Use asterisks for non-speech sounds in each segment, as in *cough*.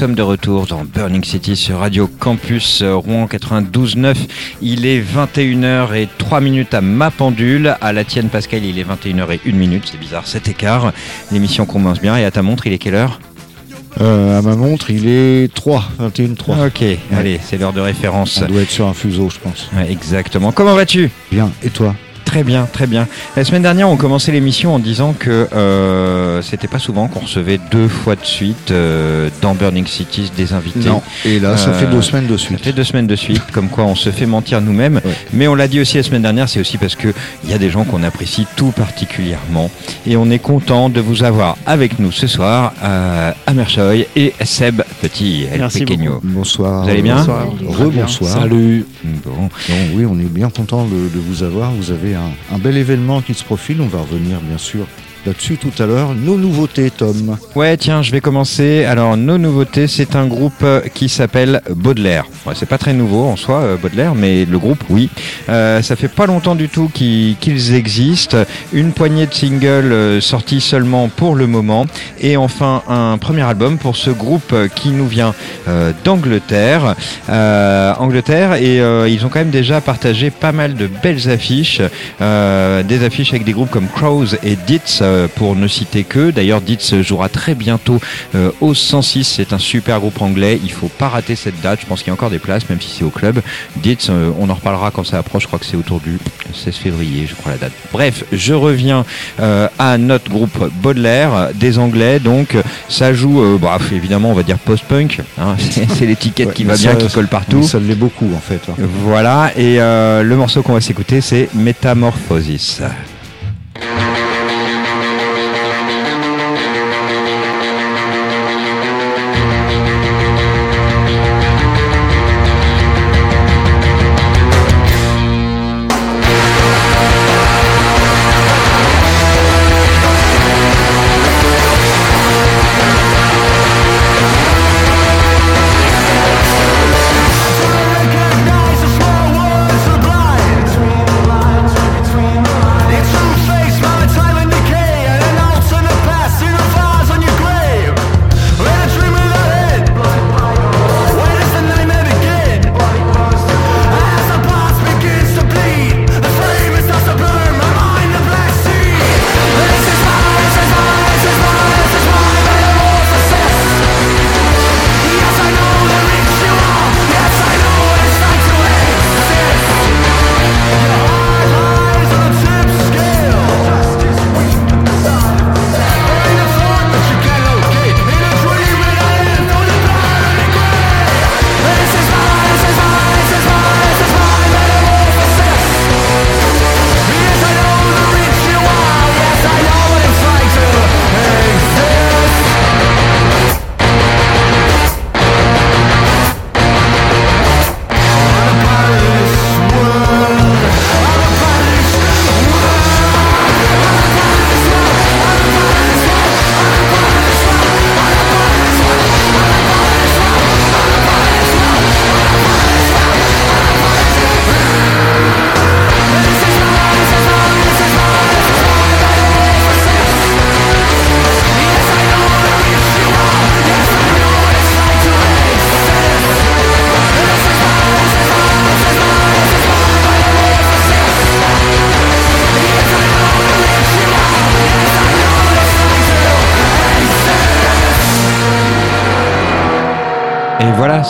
sommes de retour dans Burning City sur Radio Campus euh, Rouen 92.9. Il est 21h et 3 minutes à ma pendule. À la tienne Pascal, il est 21h et 1 minute, c'est bizarre, cet écart. L'émission commence bien et à ta montre, il est quelle heure? Euh, à ma montre, il est 3, 21 3. Ok, allez, c'est l'heure de référence. Ça doit être sur un fuseau, je pense. exactement. Comment vas-tu? Bien, et toi? Très bien, très bien. La semaine dernière, on commençait l'émission en disant que euh, c'était pas souvent qu'on recevait deux fois de suite euh, dans Burning Cities des invités. Non. Et là, ça fait deux semaines de suite. Ça fait deux semaines de suite, comme quoi on se fait mentir nous-mêmes. Mais on l'a dit aussi la semaine dernière, c'est aussi parce que il y a des gens qu'on apprécie tout particulièrement, et on est content de vous avoir avec nous ce soir, euh, Amerchoy et Seb Petit, El Merci Pequeño. Bonsoir. Vous allez bien Bonsoir. Rebonsoir. Salut. Bon. Bon, oui, on est bien content de, de vous avoir. Vous avez un, un bel événement qui se profile. On va revenir, bien sûr, là-dessus tout à l'heure. Nos nouveautés, Tom. Ouais, tiens, je vais commencer. Alors, nos nouveautés, c'est un groupe euh, qui s'appelle Baudelaire. Ouais, c'est pas très nouveau en soi, euh, Baudelaire, mais le groupe, oui. Euh, ça fait pas longtemps du tout qu'ils existent. Une poignée de singles sortis seulement pour le moment. Et enfin, un premier album pour ce groupe qui nous vient d'Angleterre. Angleterre, et ils ont quand même déjà partagé pas mal de belles affiches. Des affiches avec des groupes comme Crows et euh, pour ne citer que. D'ailleurs, Ditz jouera très bientôt euh, au 106. C'est un super groupe anglais. Il faut pas rater cette date. Je pense qu'il y a encore des places, même si c'est au club. Ditz, euh, on en reparlera quand ça approche. Je crois que c'est autour du 16 février, je crois la date. Bref, je reviens euh, à notre groupe Baudelaire, des Anglais. Donc, ça joue, euh, bah, évidemment, on va dire post-punk. hein. *laughs* c'est l'étiquette Ouais, qui va bien, ça- qui colle partout. Ça l'est beaucoup, en fait. hein. Voilà, et euh, le morceau qu'on va s'écouter, c'est Métamorphosis.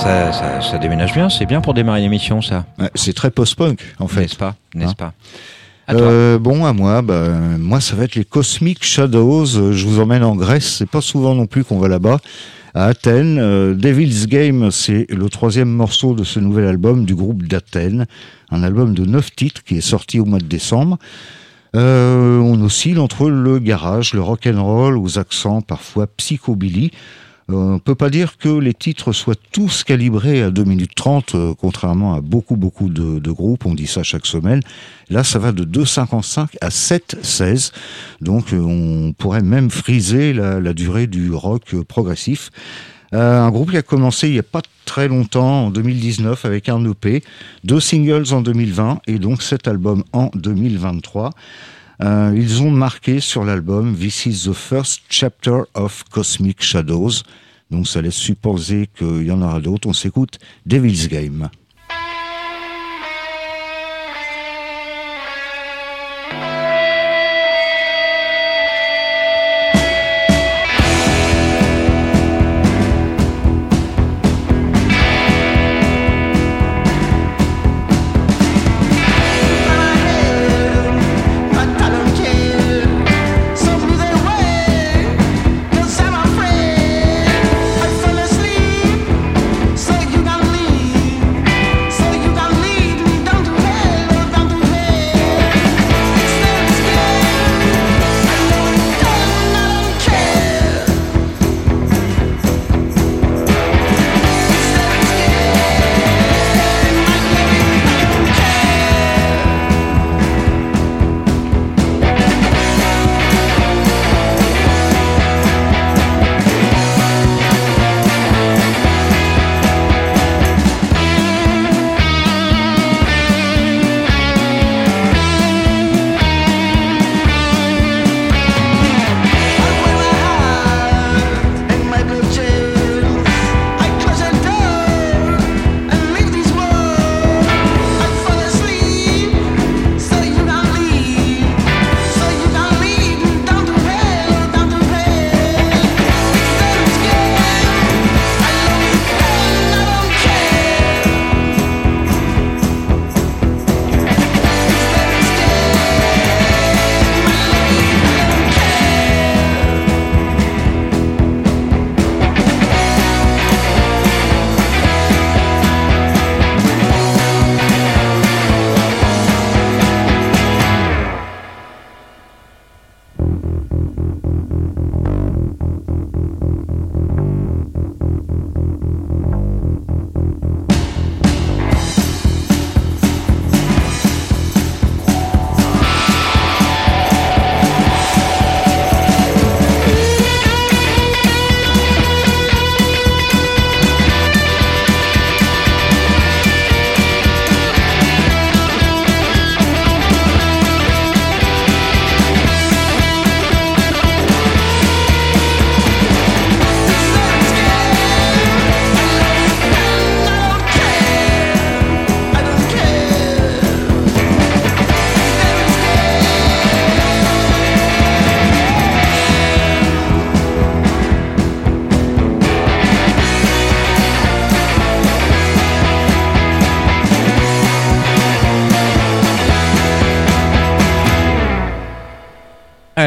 Ça, ça, ça déménage bien, c'est bien pour démarrer l'émission, ça. C'est très post-punk, en fait. N'est-ce pas? N'est-ce Hein pas? À. Euh, bon, à moi, bah, moi, ça va être les Cosmic Shadows. Je vous emmène en Grèce. C'est pas souvent non plus qu'on va là-bas. À Athènes, euh, Devil's Game, c'est le troisième morceau de ce nouvel album du groupe d'Athènes. Un album de neuf titres qui est sorti au mois de décembre. Euh, on oscille entre le garage, le rock and roll, aux accents parfois psychobilly. On peut pas dire que les titres soient tous calibrés à 2 minutes 30, euh, contrairement à beaucoup, beaucoup de, groupes, on dit ça chaque semaine. Là, ça va de 2,55 à 7,16. Donc, euh, on pourrait même friser la, durée du rock euh, progressif. Un groupe qui a commencé il n'y a pas très longtemps, en 2019, avec un EP, deux singles en 2020 et donc cet album en 2023. Euh, ils ont marqué sur l'album This is the first chapter of Cosmic Shadows. Donc ça laisse supposer qu'il y en aura d'autres. On s'écoute Devil's Game.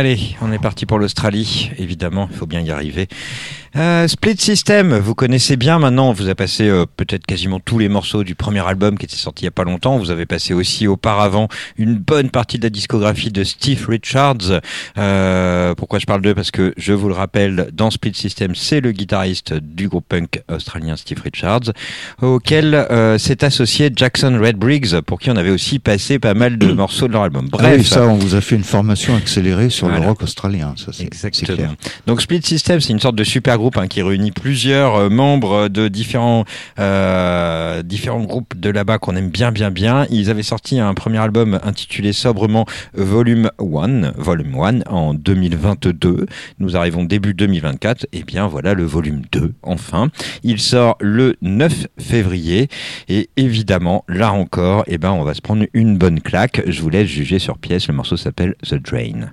Allez, on est parti pour l'Australie, évidemment, il faut bien y arriver. Euh, Split System, vous connaissez bien maintenant, vous a passé euh, peut-être quasiment tous les morceaux du premier album qui était sorti il y a pas longtemps. Vous avez passé aussi auparavant une bonne partie de la discographie de Steve Richards. Euh, pourquoi je parle d'eux? Parce que je vous le rappelle, dans Split System, c'est le guitariste du groupe punk australien Steve Richards, auquel euh, s'est associé Jackson Red Briggs, pour qui on avait aussi passé pas mal de *clears throat* morceaux de leur album. Ah Bref, oui, ça, on vous a fait une formation accélérée sur Voilà. le rock australien. Ça, c'est clair. Donc Split System, c'est une sorte de super groupe hein, qui réunit plusieurs euh, membres de différents euh, différents groupes de là-bas qu'on aime bien bien bien. Ils avaient sorti un premier album intitulé sobrement Volume 1, Volume 1 en 2022. Nous arrivons début 2024 et bien voilà le volume 2 enfin. Il sort le 9 février et évidemment là encore, eh ben on va se prendre une bonne claque. Je vous laisse juger sur pièce. Le morceau s'appelle The Drain.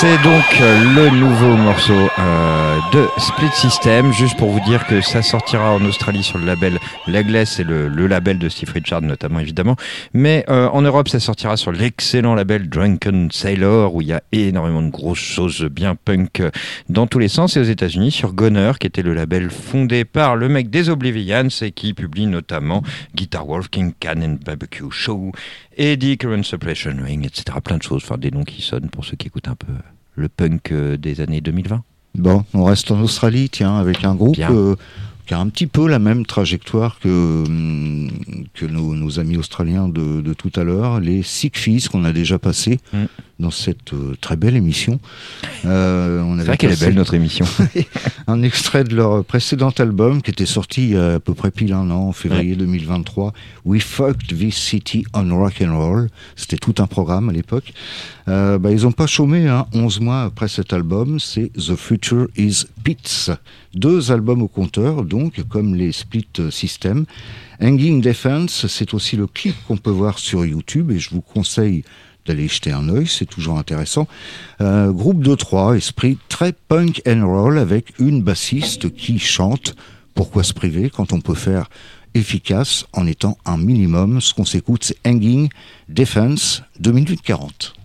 C'est donc euh, le nouveau morceau de Split System. Juste pour vous dire que ça sortira en Australie sur le label Legless, c'est le, label de Steve Richard notamment évidemment. Mais euh, en Europe, ça sortira sur l'excellent label Drunken Sailor où il y a énormément de grosses choses bien punk euh, dans tous les sens. Et aux États-Unis sur Goner, qui était le label fondé par le mec des Oblivions et qui publie notamment Guitar Wolf, King Can and Barbecue Show, Eddie Current Suppression Ring, etc. Plein de choses, enfin des noms qui sonnent pour ceux qui écoutent un peu le punk euh, des années 2020. Bon, on reste en Australie, tiens, avec un groupe euh, qui a un petit peu la même trajectoire que, que nos, nos amis australiens de, de tout à l'heure, les Sick Fees qu'on a déjà passé Mm. Dans cette euh, très belle émission. Euh, on C'est vrai qu'elle est belle notre émission. *laughs* un extrait de leur précédent album qui était sorti il y a à peu près pile un an, en février 2023. We fucked this city on rock and roll. C'était tout un programme à l'époque. Euh, bah, ils n'ont pas chômé, hein, 11 mois après cet album. C'est The Future is Pits. Deux albums au compteur, donc, comme les Split System. Hanging Defense, c'est aussi le clip qu'on peut voir sur YouTube et je vous conseille d'aller jeter un œil, c'est toujours intéressant. Euh, groupe de trois, esprit très punk and roll avec une bassiste qui chante. Pourquoi se priver quand on peut faire efficace en étant un minimum? Ce qu'on s'écoute, c'est Hanging Defense, 2 minutes 40.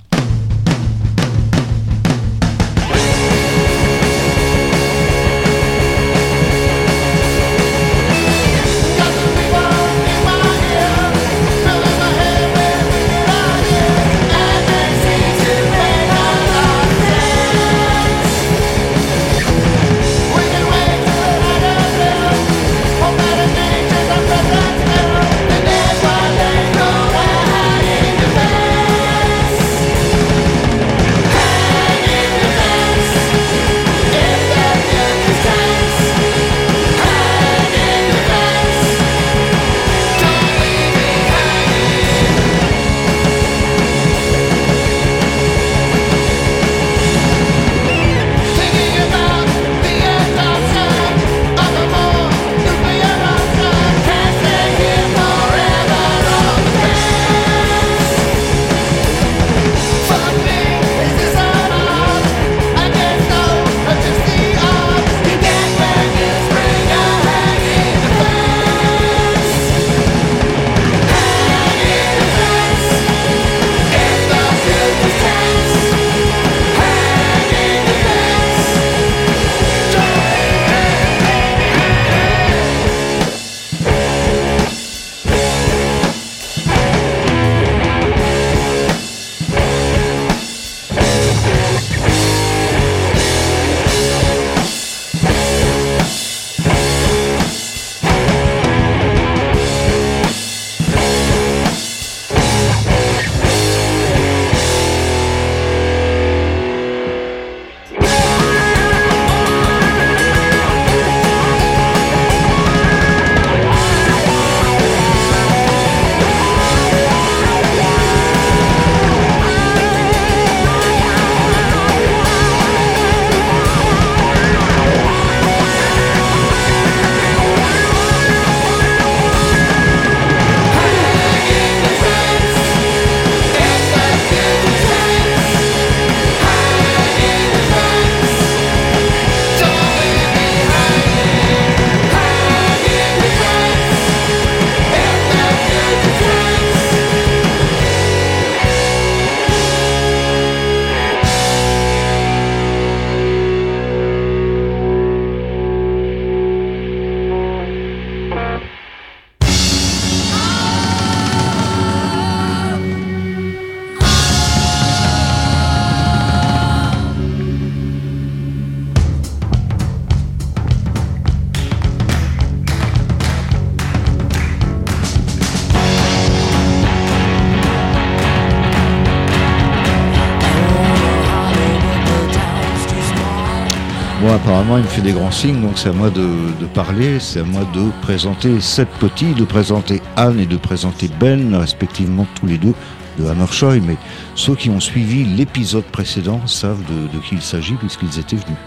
Apparemment, il me fait des grands signes, donc c'est à moi de, de parler, c'est à moi de présenter sept petits, de présenter Anne et de présenter Ben, respectivement tous les deux de Hammershoy. Mais ceux qui ont suivi l'épisode précédent savent de, de qui il s'agit puisqu'ils étaient venus.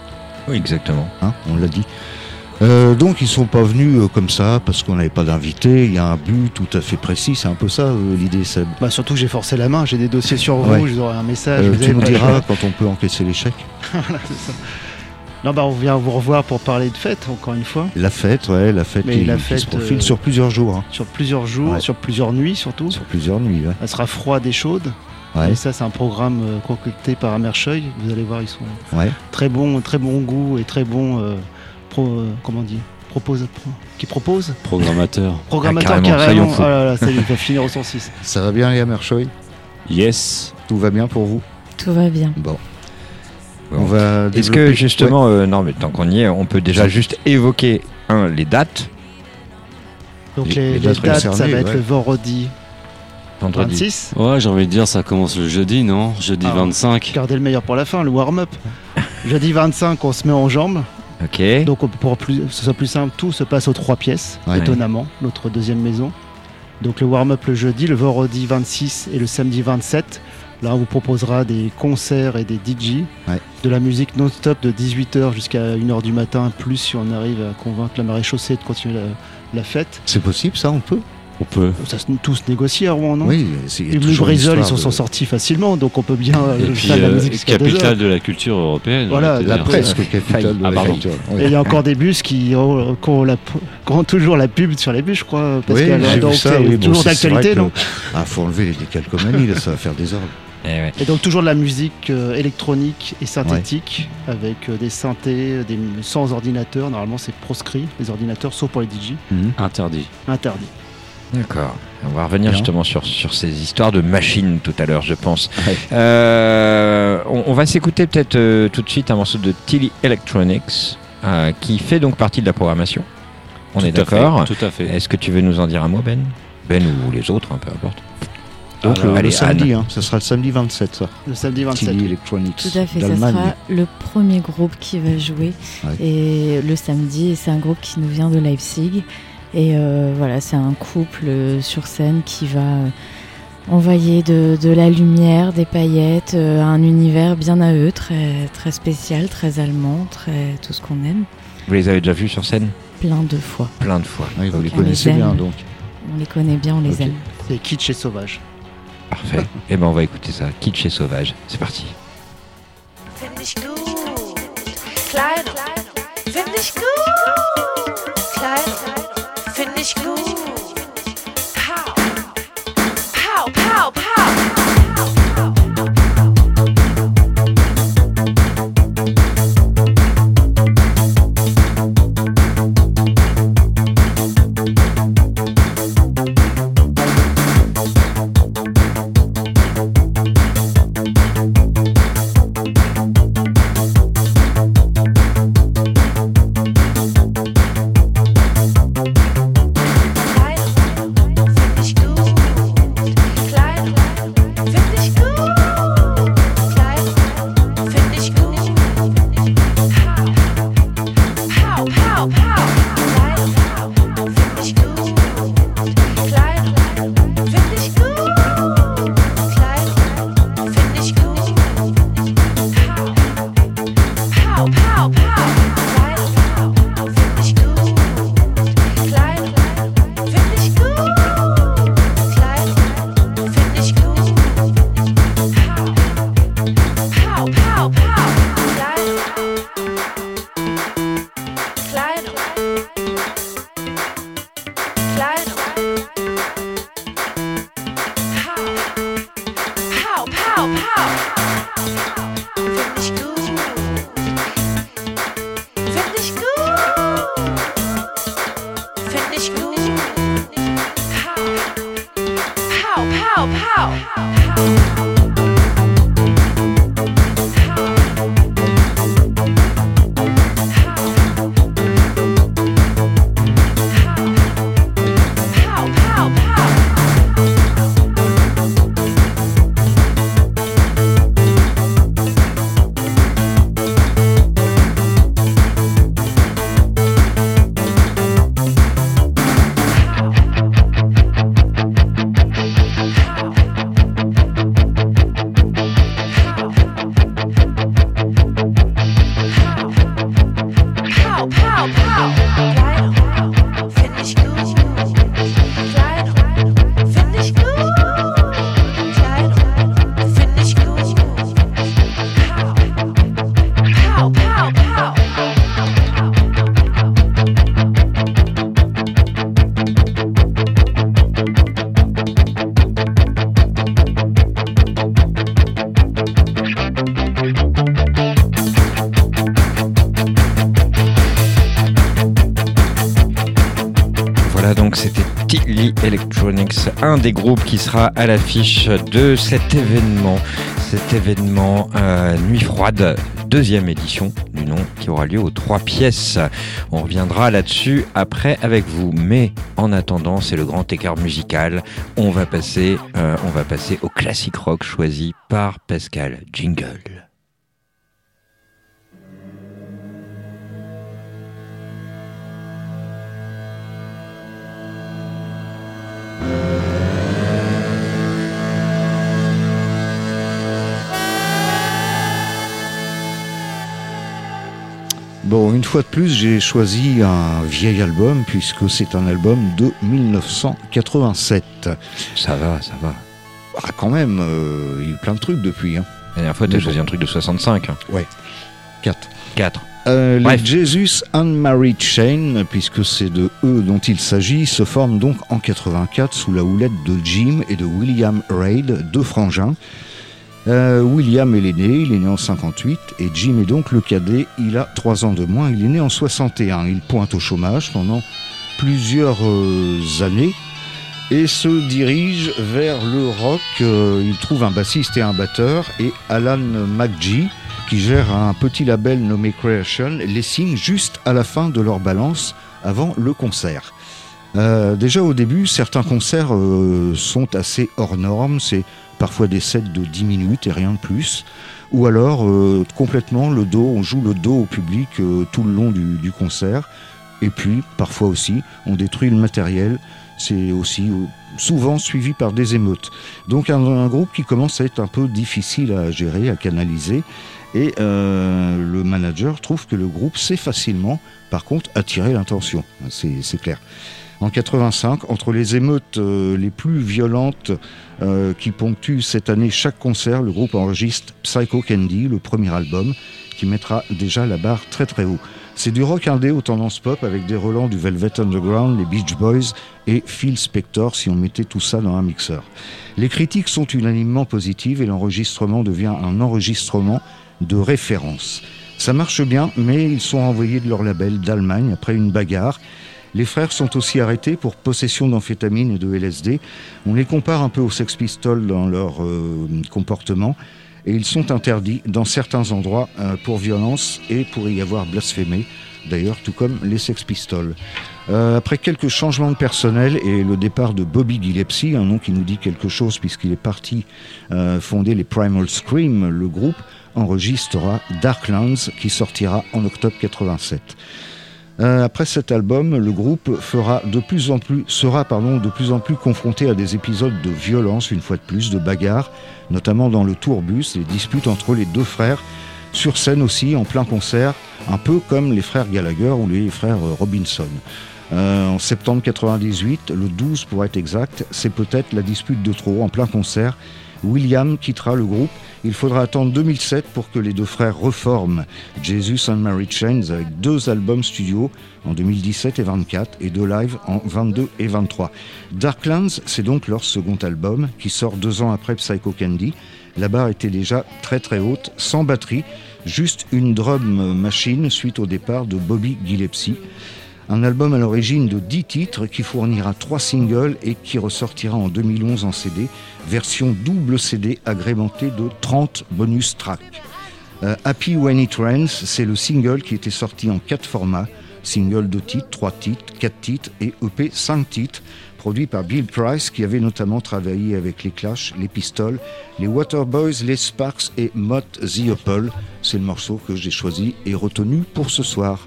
Oui, exactement. hein, on l'a dit. Euh, donc ils sont pas venus euh, comme ça parce qu'on n'avait pas d'invité. Il y a un but tout à fait précis. C'est un peu ça euh, l'idée. Seb. Bah, surtout que j'ai forcé la main, j'ai des dossiers sur vous, Ouais. je vous aurai un message. Euh, vous tu nous diras quand on peut encaisser l'échec. *laughs* Voilà, c'est ça. Non, bah, on vient vous revoir pour parler de fête, encore une fois, La fête, ouais, la fête, Mais qui, la qui fête, se profile euh, sur plusieurs jours, hein. sur plusieurs jours, Ouais. sur plusieurs nuits surtout. sur plusieurs nuits. Ouais. Elle sera froide et chaude. Ouais. Et ça, c'est un programme euh, concocté par Amercheuil. Vous allez voir, ils sont Ouais. très bons, très bon goût et très bons. euh, pro, euh, comment on dit? Propose, pro- Qui propose? Programmateur. Programmateur carrément, carrément. fous. Ah là là, ça y est, il va finir au 106. Ça va bien, les Hammershoy Yes. Tout va bien pour vous? Tout va bien. Bon. Va Est-ce que justement, euh, non mais tant qu'on y est, on peut déjà juste évoquer un, les dates, Donc Les- les, les les dates dates, ça va être ouais. le vendredi vendredi. 26. Ouais, j'ai envie de dire, ça commence le jeudi, non? Jeudi Ah. 25. Gardez le meilleur pour la fin, le warm-up. *laughs* Jeudi 25, on se met en jambes. Ok. Donc on- pour plus, que ce soit plus simple, tout se passe aux trois pièces, Ouais. étonnamment, notre deuxième maison. Donc le warm-up le jeudi, le vendredi 26 et le samedi 27. Là, on vous proposera des concerts et des DJ, Ouais. de la musique non-stop de 18h jusqu'à 1h du matin, plus si on arrive à convaincre la marée chaussée de continuer la, la fête. C'est possible, ça, on peut? On peut. Ça se tous négocier à Rouen, non? Oui, c'est Brisol, ils s'en sont de- sortis facilement, donc on peut bien euh, Et puis, faire de la euh, deux heures. capitale de la culture européenne. Voilà, La presque capitale de Ah, la pardon. culture. Et il y a encore des bus qui ont, qui ont la- qui ont toujours la pub sur les bus, je crois. Parce Oui, qu'elle- j'ai vu donc ça, c'est oui, toujours d'actualité, vrai non que- Ah, faut enlever les décalcomanies, là, ça va faire des ordres. Eh ouais. Et donc toujours de la musique euh, électronique et synthétique, avec euh, des synthés, des, sans ordinateur. Normalement, c'est proscrit, les ordinateurs, sauf pour les DJ. Interdit. Interdit. D'accord. On va revenir Bien. justement sur, sur ces histoires de machines tout à l'heure, je pense. Ouais. Euh, on, on va s'écouter peut-être euh, tout de suite un morceau de Tilly Electronics euh, qui fait donc partie de la programmation. On est Tout d'accord. Tout à fait. Est-ce que tu veux nous en dire un mot, Ben? Ben ou les autres, hein, peu importe. Donc, Alors, le, allez, le samedi, hein, ça sera le samedi 27, ça. Le samedi 27. Tilly Electronics. Tout à fait, ça d'Allemagne. sera le premier groupe qui va jouer Ouais. et le samedi. C'est un groupe qui nous vient de Leipzig. Et euh, voilà, c'est un couple euh, sur scène qui va euh, envoyer de, de la lumière, des paillettes, euh, un univers bien à eux, très, très spécial, très allemand, très tout ce qu'on aime, Vous les avez déjà vus sur scène? Plein de fois. Plein de fois. Ouais, vous les On connaissez les bien, donc. On les connaît bien, on les aime. C'est kitsch et sauvage. Parfait. Eh ben on va écouter ça. Kitsch et sauvage. C'est parti. Find ich gut. Kleidung. Find ich gut. Des groupes qui sera à l'affiche de cet événement. Cet événement euh, Nuit Froide, deuxième édition du nom, qui aura lieu aux trois pièces. On reviendra là-dessus après avec vous. Mais en attendant, c'est le grand écart musical. On va passer, euh, on va passer au classique rock choisi par Pascal Jingle. Bon, une fois de plus, j'ai choisi un vieil album puisque c'est un album de 1987. Ça va, ça va. Ah, quand même, euh, il y a eu plein de trucs depuis. Hein. La dernière fois, tu Mais as choisi un truc de 65. Ouais. 4. 4. Euh, les. Jesus Unmarried Chain, puisque c'est de eux dont il s'agit, se forment donc en 84 sous la houlette de Jim et de William Reid, deux frangins. Euh, William est l'aîné, il est né en 58, et Jim est donc le cadet, il a 3 ans de moins, il est né en 61. Il pointe au chômage pendant plusieurs euh, années et se dirige vers le rock. Euh, il trouve un bassiste et un batteur, et Alan McGee, qui gère un petit label nommé Creation, les signe juste à la fin de leur balance avant le concert. Déjà au début, certains concerts sont assez hors normes, c'est parfois des sets de 10 minutes et rien de plus. Ou alors euh, complètement le dos, on joue le dos au public euh, tout le long du, concert. Et puis parfois aussi, on détruit le matériel. C'est aussi euh, souvent suivi par des émeutes. Donc un, un groupe qui commence à être un peu difficile à gérer, à canaliser. Et le manager trouve que le groupe sait facilement, par contre, attirer l'attention. C'est clair. En 85, entre les émeutes euh, les plus violentes euh, qui ponctuent cette année chaque concert, le groupe enregistre Psycho Candy, le premier album, qui mettra déjà la barre très très haut. C'est du rock indé aux tendances pop avec des relents du Velvet Underground, les Beach Boys et Phil Spector si on mettait tout ça dans un mixeur. Les critiques sont unanimement positives et l'enregistrement devient un enregistrement de référence. Ça marche bien, mais ils sont renvoyés de leur label d'Allemagne après une bagarre. Les frères sont aussi arrêtés pour possession d'amphétamines et de LSD. On les compare un peu aux Sex Pistols dans leur euh, comportement et ils sont interdits dans certains endroits euh, pour violence et pour y avoir blasphémé, d'ailleurs tout comme les Sex Pistols. Euh, après quelques changements de personnel et le départ de Bobby Gillespie, un nom qui nous dit quelque chose puisqu'il est parti fonder les Primal Scream, le groupe enregistrera Darklands qui sortira en octobre 87. Euh, après cet album, le groupe sera de plus en plus confronté à des épisodes de violence, une fois de plus, de bagarres, notamment dans le tourbus, les disputes entre les deux frères, sur scène aussi, en plein concert, un peu comme les frères Gallagher ou les frères Robinson. Euh, en septembre 98, le 12 pour être exact, c'est peut-être la dispute de trop en plein concert. William quittera le groupe. Il faudra attendre 2007 pour que les deux frères reforment Jesus and Mary Chains avec deux albums studio en 2017 et 24 et deux lives en 22 et 23. Darklands, c'est donc leur second album qui sort deux ans après Psycho Candy. La barre était déjà très très haute, sans batterie, juste une drum machine suite au départ de Bobby Gillespie. Un album à l'origine de 10 titres qui fournira 3 singles et qui ressortira en 2011 en CD, version double CD agrémentée de 30 bonus tracks. Euh, Happy When It Rains, c'est le single qui était sorti en 4 formats, single de titres, 3 titres, 4 titres et EP 5 titres, produit par Bill Price qui avait notamment travaillé avec les Clash, les Pistols, les Waterboys, les Sparks et Mott the Apple. C'est le morceau que j'ai choisi et retenu pour ce soir.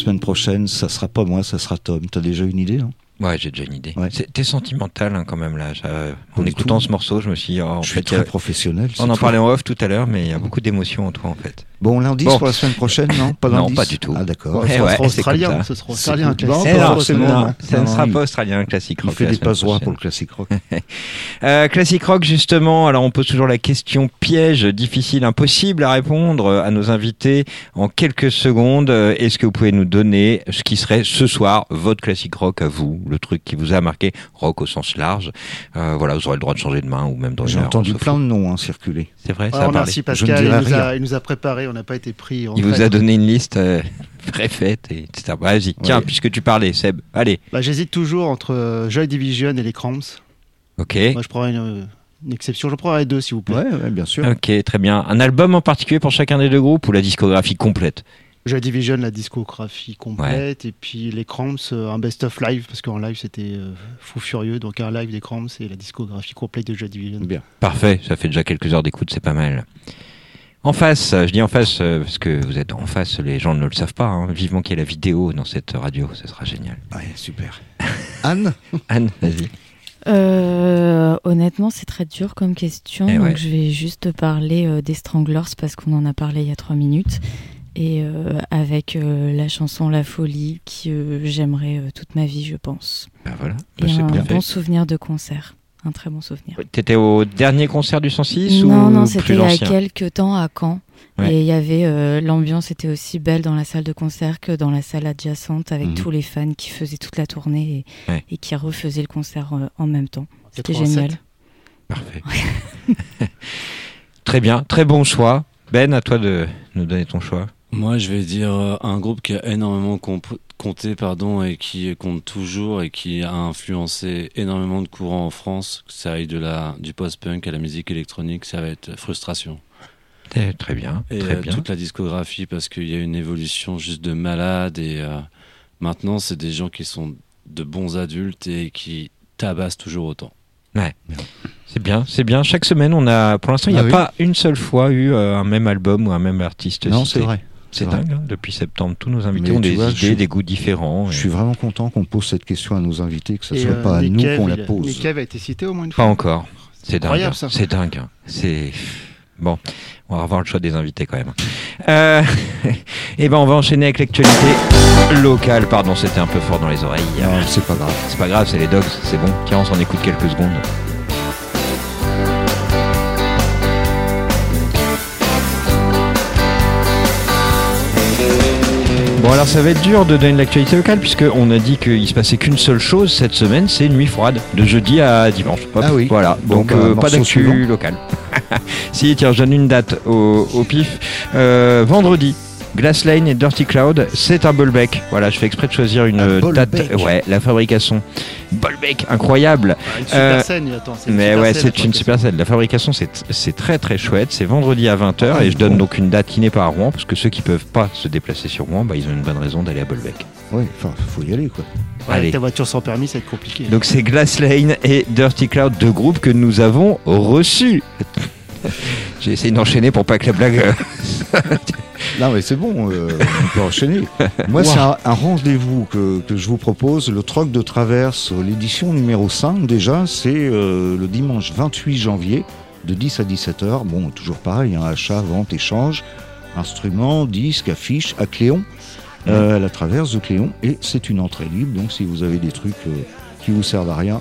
La semaine prochaine, ça sera pas moi, ça sera Tom. T'as déjà une idée hein? Ouais, j'ai déjà une idée. Ouais. T'es sentimental hein, quand même là. En écoutant tout. ce morceau, je me suis dit, oh, en Je suis fait, il y très a- professionnel. on en tout. parlait en off tout à l'heure, mais il y a beaucoup d'émotions en toi en fait. Bon, l'indice Bon. pour la semaine prochaine, non? Pas Non, pas du tout. Ah, d'accord. Ce ouais, australien, ça. ce sera australien. C'est- non, non, forcément, non, hein. ça ne sera il- pas australien, classique Il rock. fait la des passoires pour le classique rock. *laughs* Euh, classique rock justement. Alors on pose toujours la question piège, difficile, impossible à répondre à nos invités en quelques secondes. Euh, Est-ce que vous pouvez nous donner ce qui serait ce soir votre classique rock à vous, le truc qui vous a marqué, rock au sens large. Euh, voilà, vous aurez le droit de changer de main ou même de J'ai entendu plein de noms hein, circuler. C'est vrai, Ouais, ça a Je Pascal, il nous, a, il nous a préparé, on n'a pas été pris. en Il vous a donné une liste euh, *laughs* préfaite, et etc. Vas-y, tiens, Ouais. puisque tu parlais, Seb, allez. Bah, J'hésite toujours entre euh, Joy Division et les Cramps. Ok. Moi, je prendrais une, une exception. Je prendrais deux, s'il vous plaît. Ouais, ouais, bien sûr. Ok, très bien. Un album en particulier pour chacun des deux groupes ou la discographie complète? Joy Division, la discographie complète. Et puis les Cramps, euh, un best-of live, parce qu'en live, c'était euh, fou furieux. Donc un live des Cramps et la discographie complète de Joy Division. Bien. Parfait, ça fait déjà quelques heures d'écoute, c'est pas mal. En face, je dis en face euh, parce que vous êtes en face, les gens ne le savent pas. hein. Vivement qu'il y ait la vidéo dans cette radio, ce sera génial. Ouais, super. *laughs* Anne Anne, vas-y. Euh, honnêtement, c'est très dur comme question. Eh donc, ouais. je vais juste parler euh, des Stranglers parce qu'on en a parlé il y a trois minutes. Et euh, avec euh, la chanson La Folie, qui euh, j'aimerais euh, toute ma vie, je pense. Bah voilà, bah, un parfait. bon souvenir de concert. Un très bon souvenir. T'étais au dernier concert du 106 non, ou non, c'était il y a quelques temps à Caen. Ouais. Et il y avait l'ambiance était aussi belle dans la salle de concert que dans la salle adjacente avec Mhm. tous les fans qui faisaient toute la tournée et, Ouais. et qui refaisaient le concert en même temps. C'était 87. génial. Parfait. *laughs* très bien, très bon choix. Ben, à toi de nous donner ton choix. Moi, je vais dire euh, un groupe qui a énormément comp- compté pardon, et qui compte toujours et qui a influencé énormément de courants en France. Que ça aille de la, du post-punk à la musique électronique, ça va être Frustration. Eh, Très bien, Et très euh, bien. toute la discographie, parce qu'il y a une évolution juste de malade. Et euh, maintenant, c'est des gens qui sont de bons adultes et qui tabassent toujours autant. C'est bien, c'est bien. Chaque semaine, on a, pour l'instant, il n'y a Ah oui. pas une seule fois eu euh, un même album ou un même artiste. Non, cité. c'est vrai. C'est dingue. hein. Depuis septembre, tous nos invités Mais ont des vois, idées, suis- des goûts différents. Je et- suis vraiment content qu'on pose cette question à nos invités, que ce Et, soit euh, pas à nous qu'on la pose. Nick Cave a été cité au moins une Pas fois. encore. C'est dingue. hein. C'est dingue. hein. C'est bon. On va revoir le choix des invités quand même. Euh... *laughs* Et ben, on va enchaîner avec l'actualité locale. Pardon, c'était un peu fort dans les oreilles. Non, c'est pas grave. C'est pas grave, c'est les dogs. C'est bon. Tiens, on s'en écoute quelques secondes. Bon alors ça va être dur de donner l'actualité locale puisque on a dit qu'il se passait qu'une seule chose cette semaine, c'est une nuit froide de jeudi à dimanche. Hop, Ah oui. Voilà. Donc euh, pas d'actu locale. *laughs* si tiens, je donne une date au, au pif. Euh, vendredi. Glass Lane et Dirty Cloud, c'est un Bolbec. Voilà, je fais exprès de choisir une Un euh, date. Ouais, la fabrication. Bolbec, incroyable. Ah, une super Euh, scène, attends, c'est une Mais super ouais, c'est une super scène. La fabrication, c'est c'est très très chouette. C'est vendredi à 20h Ah, et je donne bon. donc une date qui n'est pas à Rouen parce que ceux qui peuvent pas se déplacer sur Rouen, bah, ils ont une bonne raison d'aller à Bolbec. Oui, enfin, faut y aller, quoi. Ouais, Allez. avec ta voiture sans permis, ça va être compliqué. Donc c'est Glass Lane et Dirty Cloud, deux groupes que nous avons reçus. *laughs* J'ai essayé d'enchaîner pour pas que la blague. euh, *laughs* Non, mais c'est bon, euh, on peut enchaîner. *laughs* Moi, c'est un, un rendez-vous que, que je vous propose, le Troc de Traverse, l'édition numéro 5 déjà, c'est euh, le dimanche 28 janvier, de 10 à 17h. Bon, toujours pareil, hein, achat, vente, échange, instruments, disques, affiches, à Cléon, euh, à la Traverse de Cléon, et c'est une entrée libre, donc si vous avez des trucs qui vous servent à rien,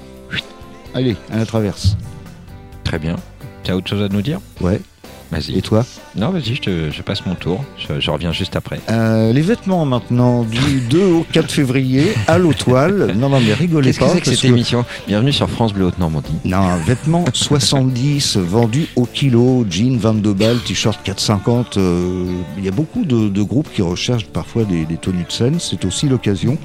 allez, à la Traverse. Très bien. Tu as autre chose à nous dire Ouais, Vas-y. et toi Non, vas-y, je, te- je passe mon tour. Je, je reviens juste après. Euh, les vêtements maintenant, du *laughs* 2 au 4 février, à l'Autoile. Non, non, mais rigolez Qu'est-ce que pas. c'est que parce cette émission Bienvenue sur France Bleu Haute-Normandie. Non, vêtements *laughs* 70 vendus au kilo, jeans 22 balles, t-shirt 4,50. euh, Il y a beaucoup de, de groupes qui recherchent parfois des, des tenues de scène. C'est aussi l'occasion.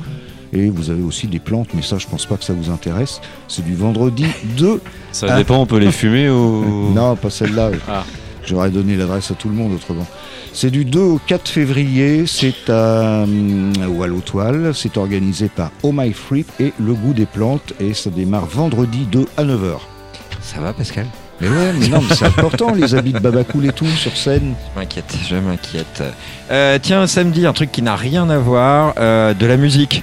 Et vous avez aussi des plantes, mais ça, je pense pas que ça vous intéresse. C'est du vendredi *laughs* 2. Ça dépend, on peut les *laughs* fumer ou. Non, pas celle-là. Ah. J'aurais donné l'adresse à tout le monde autrement. C'est du 2 au 4 février, c'est à, ou à l'Autoile, c'est organisé par Oh My Frip et Le Goût des Plantes et ça démarre vendredi 2 à 9h. Ça va, Pascal? Mais ouais, mais non, mais c'est important les habits de Babacool et tout sur scène. Je m'inquiète, je m'inquiète. Euh, tiens, samedi, un truc qui n'a rien à voir, euh, de la musique.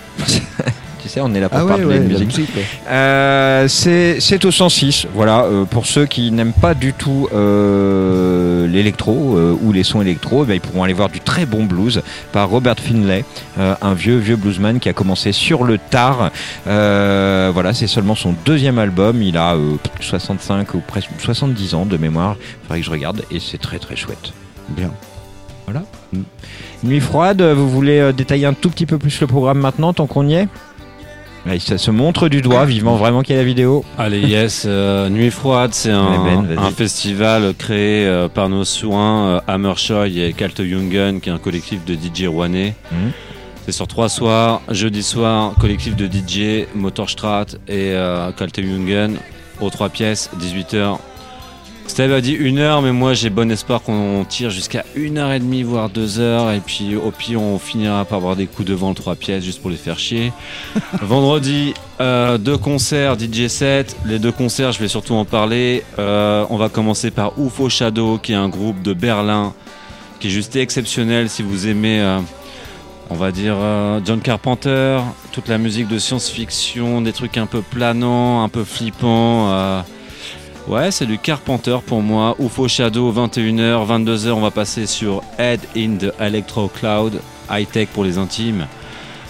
Tu sais, on est là pour Ah parler ouais, de musique. musique. ouais. Euh, c'est au 106, voilà. euh, pour ceux qui n'aiment pas du tout euh, l'électro ou les sons électro, eh ben, ils pourront aller voir du très bon blues par Robert Finlay, un vieux vieux bluesman qui a commencé sur le tard. Voilà, c'est seulement son deuxième album. Il a euh, 65 ou presque 70 ans de mémoire. Faudrait que je regarde et c'est très très chouette. Bien. Nuit froide, vous voulez détailler un tout petit peu plus le programme maintenant tant qu'on y est? Ouais, Ça se montre du doigt, vivement vraiment qu'il y ait la vidéo. Allez, yes, euh, Nuit Froide, c'est un, Allez, Ben, un festival créé euh, par nos soins, euh, Hammershoy et Kalte Jungen, qui est un collectif de DJ rouennais. Mhm. C'est sur trois soirs. Jeudi soir, collectif de DJ, Motorstrat et euh, Kalte Jungen, aux trois pièces, 18h. Steve a dit une heure, mais moi j'ai bon espoir qu'on tire jusqu'à une heure et demie, voire deux heures. Et puis au pire, on finira par avoir des coups de vent trois pièces juste pour les faire chier. *laughs* Vendredi, euh, deux concerts, DJ set. Les deux concerts, je vais surtout en parler. Euh, on va commencer par UFO Shadow, qui est un groupe de Berlin qui est juste exceptionnel si vous aimez. euh, on va dire John Carpenter, toute la musique de science-fiction, des trucs un peu planants, un peu flippants. Ouais, c'est du Carpenter pour moi. UFO Shadow, 21h, 22h, on va passer sur Head in the Electro Cloud, high-tech pour les intimes.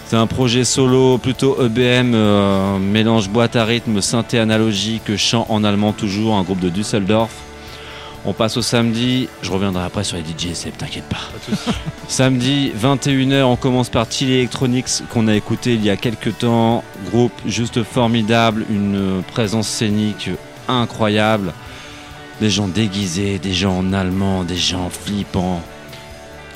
C'est un projet solo plutôt EBM, euh, mélange boîte à rythme, synthé analogique, chant en allemand toujours, un groupe de Düsseldorf. On passe au samedi, je reviendrai après sur les DJ, Seb, t'inquiète pas. *laughs* Samedi, 21h, on commence par Chili Electronics qu'on a écouté il y a quelques temps. Groupe juste formidable, une présence scénique incroyable. Des gens déguisés, des gens en allemand, des gens flippants.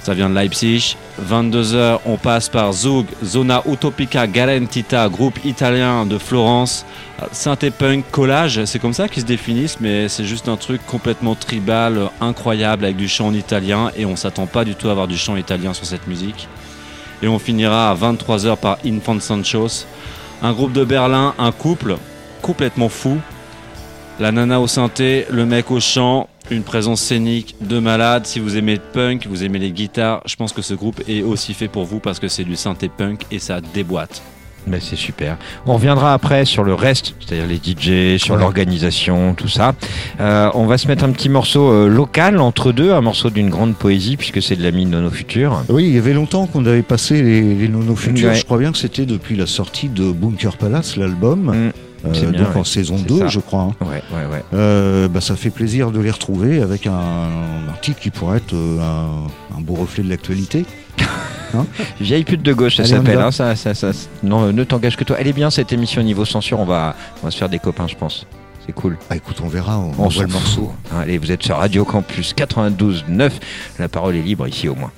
Ça vient de Leipzig. 22h, on passe par Zug, Zona Utopica Garantita, groupe italien de Florence. Synthé punk collage, c'est comme ça qu'ils se définissent, mais c'est juste un truc complètement tribal, incroyable, avec du chant en italien, et on s'attend pas du tout à avoir du chant italien sur cette musique. Et on finira à 23h par Infant Sanchos, un groupe de Berlin, un couple complètement fou. La nana au synthé, le mec au chant, une présence scénique de malade. Si vous aimez le punk, vous aimez les guitares, je pense que ce groupe est aussi fait pour vous parce que c'est du synthé punk et ça déboîte. Ben, c'est super. On reviendra après sur le reste, c'est-à-dire les DJ, sur Ouais. l'organisation, tout ça. Euh, on va se mettre un petit morceau euh, local entre deux, un morceau d'une grande poésie puisque c'est de la mine Nono Futur. Oui, il y avait longtemps qu'on avait passé les, les Nono Futurs. Ouais. Je crois bien que c'était depuis la sortie de Bunker Palace, l'album. Mm, bien, donc ouais. en saison C'est 2, ça. je crois. hein. Ouais, ouais, ouais. Euh, bah, ça fait plaisir de les retrouver avec un, un titre qui pourrait être euh, un, un beau reflet de l'actualité. *laughs* Vieille pute de gauche, ça s'appelle. hein, ça, ça, ça- non, ne t'engage que toi. Elle est bien cette émission niveau censure. On va, on va se faire des copains, je pense. C'est cool. Ah, écoute, on verra, on, On voit le morceau. Allez, vous êtes sur Radio Campus 92.9. La parole est libre ici au moins.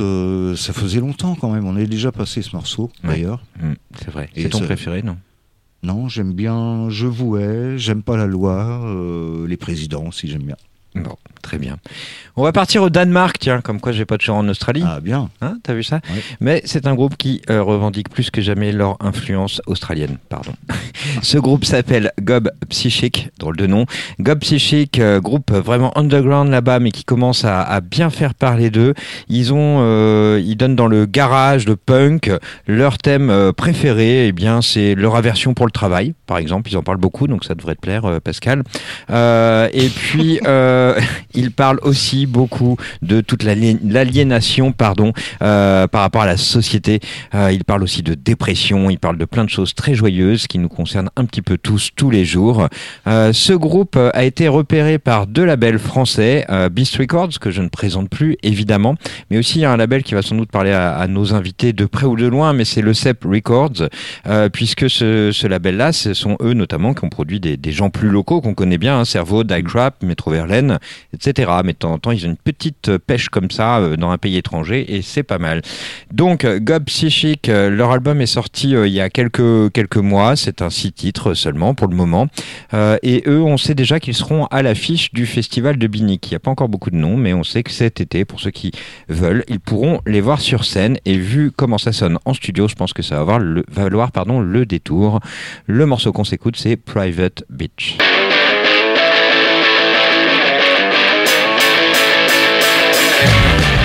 Écoute, euh, ça faisait longtemps quand même. On avait déjà passé ce morceau Ouais. d'ailleurs. Hmm, C'est vrai. C'est ton ça- préféré, non? Non, j'aime bien Je vouais, j'aime pas la loi, euh, les présidents aussi j'aime bien. Bon, très bien. On va partir au Danemark, tiens, comme quoi j'ai pas de chant en Australie. Ah bien. Hein, T'as vu ça. Mais c'est un groupe qui euh, revendique plus que jamais leur influence australienne. Pardon. *laughs* Ce groupe s'appelle Gob Psychic, drôle de nom. Gob Psychic, euh, groupe vraiment underground là-bas, mais qui commence à, à bien faire parler d'eux. Ils ont, euh, ils donnent dans le garage, le punk. Leur thème préféré, eh bien, c'est leur aversion pour le travail, par exemple. Ils en parlent beaucoup, donc ça devrait te plaire, Pascal. Et puis, *laughs* euh, *laughs* ils parlent aussi beaucoup de toute l'ali- l'aliénation, pardon, euh, par rapport à la société. Euh, il parle aussi de dépression, il parle de plein de choses très joyeuses qui nous concernent un petit peu tous, tous les jours. Ce groupe a été repéré par deux labels français, Beast Records, que je ne présente plus évidemment, mais aussi un label qui va sans doute parler à, nos invités de près ou de loin, mais c'est le CEP Records, puisque ce, label-là, ce sont eux notamment qui ont produit des, des gens plus locaux qu'on connaît bien, hein, Cerveau, Die Crap, Metro Verlaine, etc. Mais de temps en temps, ils ont une petite pêche comme ça euh, dans un pays étranger et c'est pas mal. Donc, euh, Gob Psychic, euh, leur album est sorti euh, il y a quelques, quelques mois. C'est un six titres seulement pour le moment. Euh, et eux, on sait déjà qu'ils seront à l'affiche du festival de Binic. Il n'y a pas encore beaucoup de noms, mais on sait que cet été, pour ceux qui veulent, ils pourront les voir sur scène. Et vu comment ça sonne en studio, je pense que ça va valoir pardon, le détour. Le morceau qu'on s'écoute, c'est Private Beach. This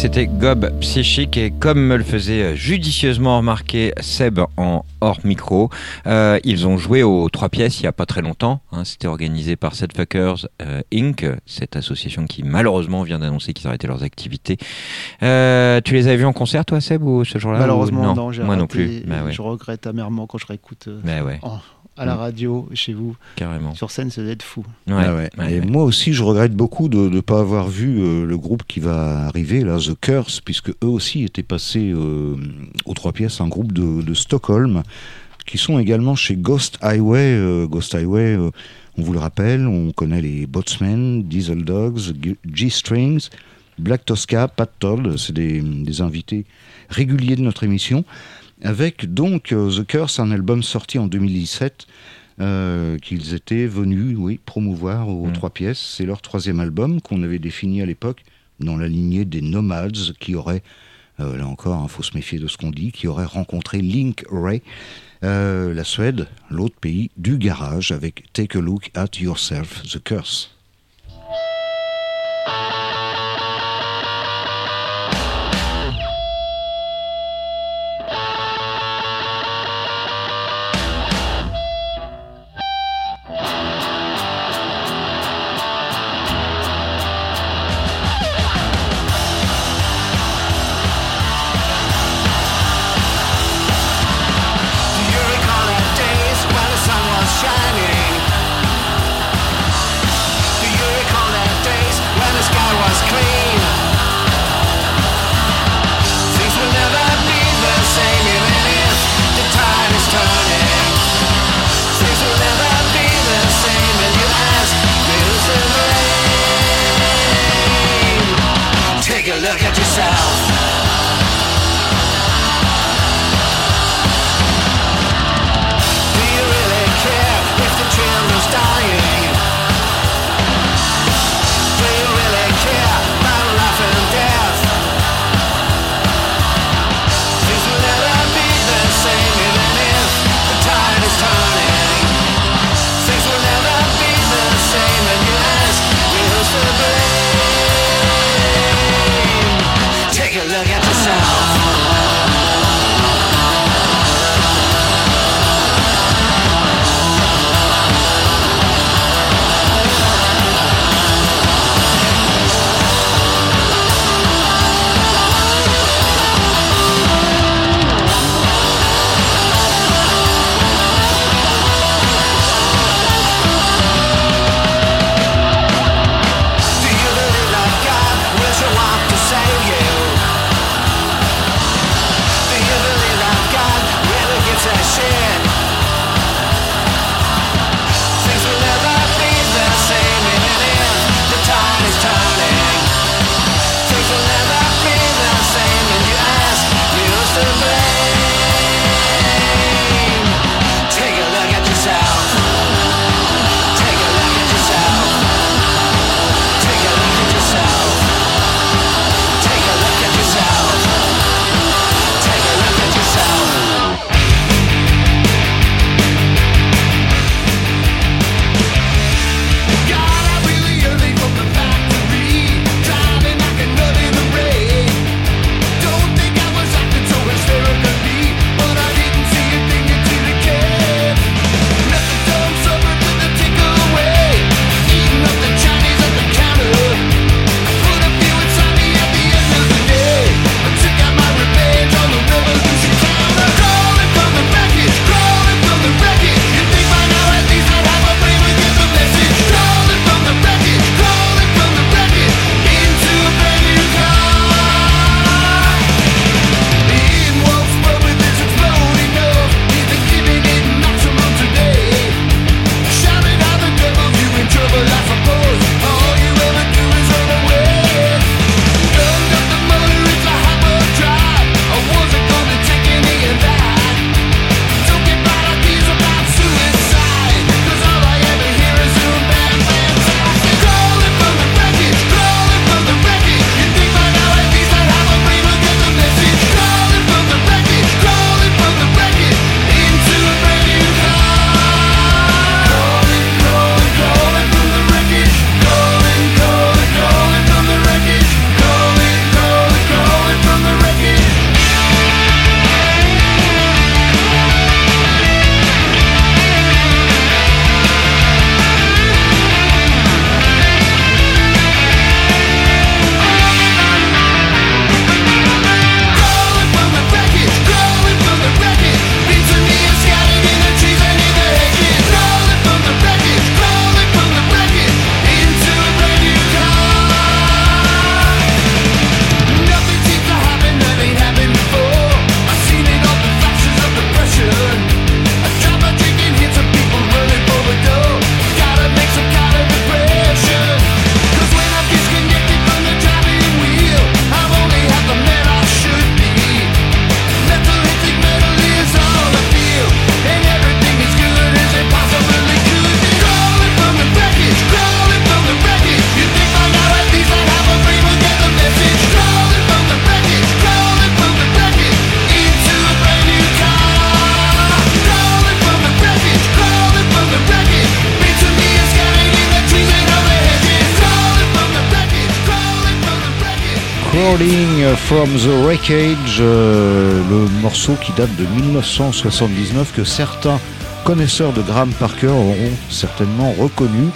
c'était Gob Psychique et comme me le faisait judicieusement remarquer Seb en hors micro, euh, ils ont joué aux trois pièces il y a pas très longtemps. hein. C'était organisé par Set Fuckers euh, Inc., cette association qui malheureusement vient d'annoncer qu'ils arrêtaient leurs activités. Euh, tu les avais vus en concert toi Seb ou ce jour-là Malheureusement, ou non, moi non plus. Bah ouais. Je regrette amèrement quand je réécoute Bah ouais, en- à la Mm. radio, chez vous. carrément. Sur scène, ça doit être fou. Ouais, Ah ouais. ouais, Et moi aussi, je regrette beaucoup de ne pas avoir vu euh, le groupe qui va arriver, là, The Curse, puisque eux aussi étaient passés euh, aux trois pièces, un groupe de, de Stockholm, qui sont également chez Ghost Highway. Euh, Ghost Highway, euh, on vous le rappelle, on connaît les Botsmen, Diesel Dogs, G- G-Strings, Black Tosca, Pat Todd, c'est des, des invités réguliers de notre émission. Avec donc euh, The Curse, un album sorti en 2017 euh, qu'ils étaient venus oui, promouvoir aux Mm. trois pièces. C'est leur troisième album qu'on avait défini à l'époque dans la lignée des Nomads qui auraient, euh, là encore, il faut se méfier de ce qu'on dit, qui auraient rencontré Link Ray, euh, la Suède, l'autre pays du garage, avec Take a Look at Yourself, The Curse. From the Wreckage, euh, le morceau qui date de 1979 que certains connaisseurs de Graham Parker auront certainement reconnu.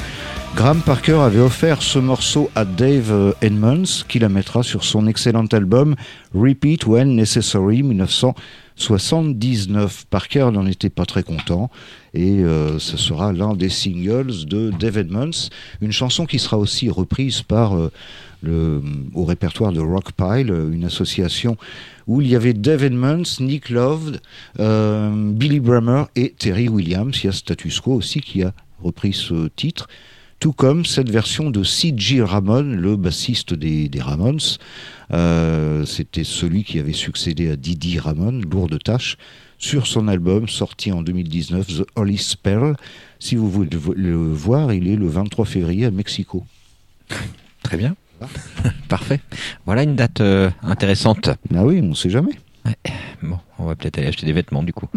Graham Parker avait offert ce morceau à Dave euh, Edmonds qui la mettra sur son excellent album Repeat When Necessary 1979. Parker n'en était pas très content et euh, ce sera l'un des singles de Dave Edmonds, une chanson qui sera aussi reprise par au répertoire de Rockpile, euh, une association où il y avait Dave Edmonds, Nick Love, euh, Billy Bremmer et Terry Williams. Il y a Status Quo aussi qui a repris ce titre tout comme cette version de C.G. Ramon, le bassiste des, des Ramones. Euh, C'était celui qui avait succédé à Didi Ramon, lourde tâche, sur son album sorti en 2019, The Holy Spell. Si vous voulez le vo- le voir, il est le 23 février à Mexico. Très bien. *laughs* Parfait. Voilà une date euh, intéressante. Ah oui, on ne sait jamais. Bon, on va peut-être aller acheter des vêtements du coup.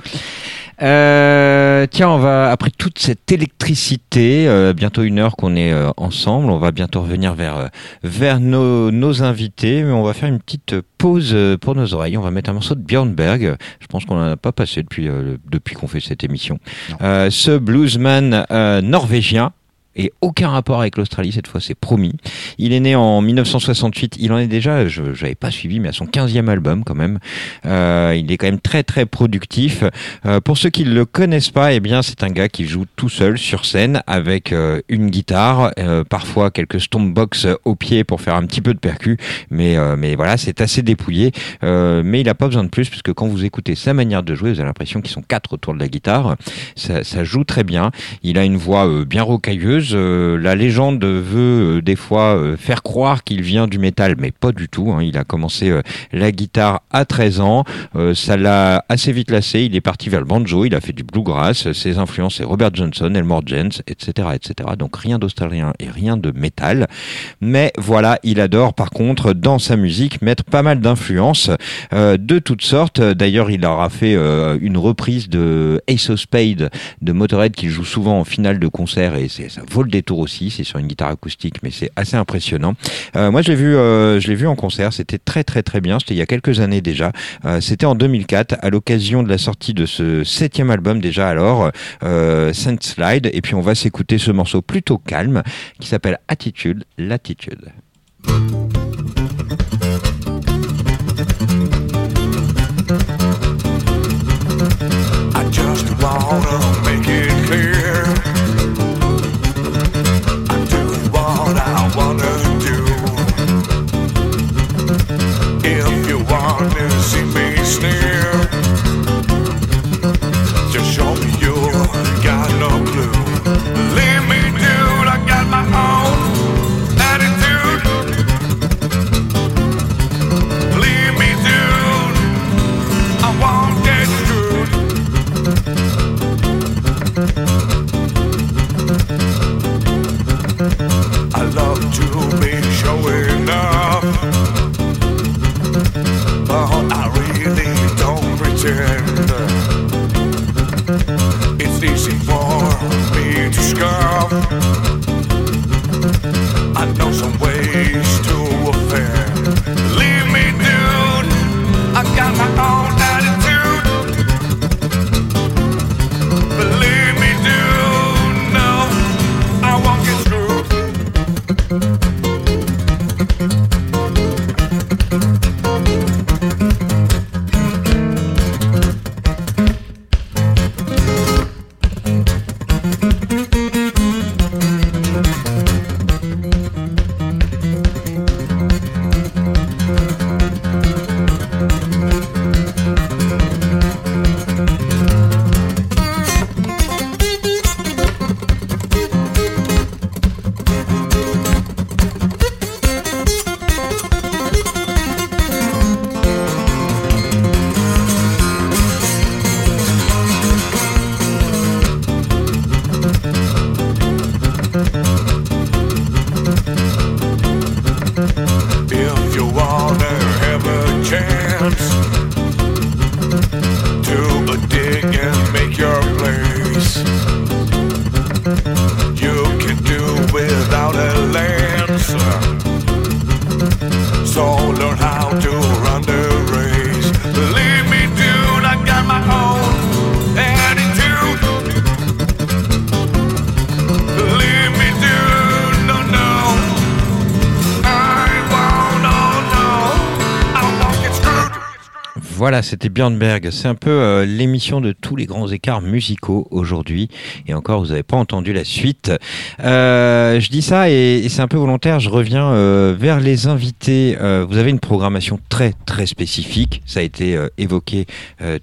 Euh, tiens, on va après toute cette électricité, euh, bientôt une heure qu'on est euh, ensemble, on va bientôt revenir vers vers nos, nos invités, mais on va faire une petite pause pour nos oreilles. On va mettre un morceau de Björn Berg. Je pense qu'on n'en a pas passé depuis depuis qu'on fait cette émission. Ce bluesman norvégien. Et aucun rapport avec l'Australie, cette fois c'est promis. Il est né en 1968, il en est déjà, je n'avais pas suivi, mais à son 15e album quand même. Euh, il est quand même très très productif. Euh, pour ceux qui ne le connaissent pas, eh bien c'est un gars qui joue tout seul sur scène avec euh, une guitare, euh, parfois quelques stompbox au pied pour faire un petit peu de percu, mais euh, mais voilà c'est assez dépouillé. Mais il a pas besoin de plus puisque quand vous écoutez sa manière de jouer, vous avez l'impression qu'ils sont quatre autour de la guitare. Ça, ça joue très bien. Il a une voix bien rocailleuse. Euh, la légende veut euh, des fois euh, faire croire qu'il vient du métal, mais pas du tout. hein. Il a commencé la guitare à 13 ans. Ça l'a assez vite lassé. Il est parti vers le banjo. Il a fait du bluegrass. Ses influences, c'est Robert Johnson, Elmore James, etc., etc. Donc rien d'australien et rien de métal. Mais voilà, il adore par contre dans sa musique mettre pas mal d'influences euh, de toutes sortes. D'ailleurs, il aura fait euh, une reprise de Ace of Spades de Motorhead qu'il joue souvent en finale de concert et c'est ça vaut le détour aussi. C'est sur une guitare acoustique, mais c'est assez impressionnant. Euh, moi, je l'ai vu, euh, je l'ai vu en concert. C'était très très très bien. C'était il y a quelques années déjà. Euh, C'était en 2004 à l'occasion de la sortie de ce septième album déjà alors euh, Saint Slide. Et puis on va s'écouter ce morceau plutôt calme qui s'appelle Attitude, l'attitude. Mm-hmm. Björnberg. C'est un peu euh, l'émission de tous les grands écarts musicaux aujourd'hui. Et encore, vous n'avez pas entendu la suite. Euh, je dis ça et, et c'est un peu volontaire. Je reviens euh, vers les invités. Vous avez une programmation très très spécifique. Ça a été évoqué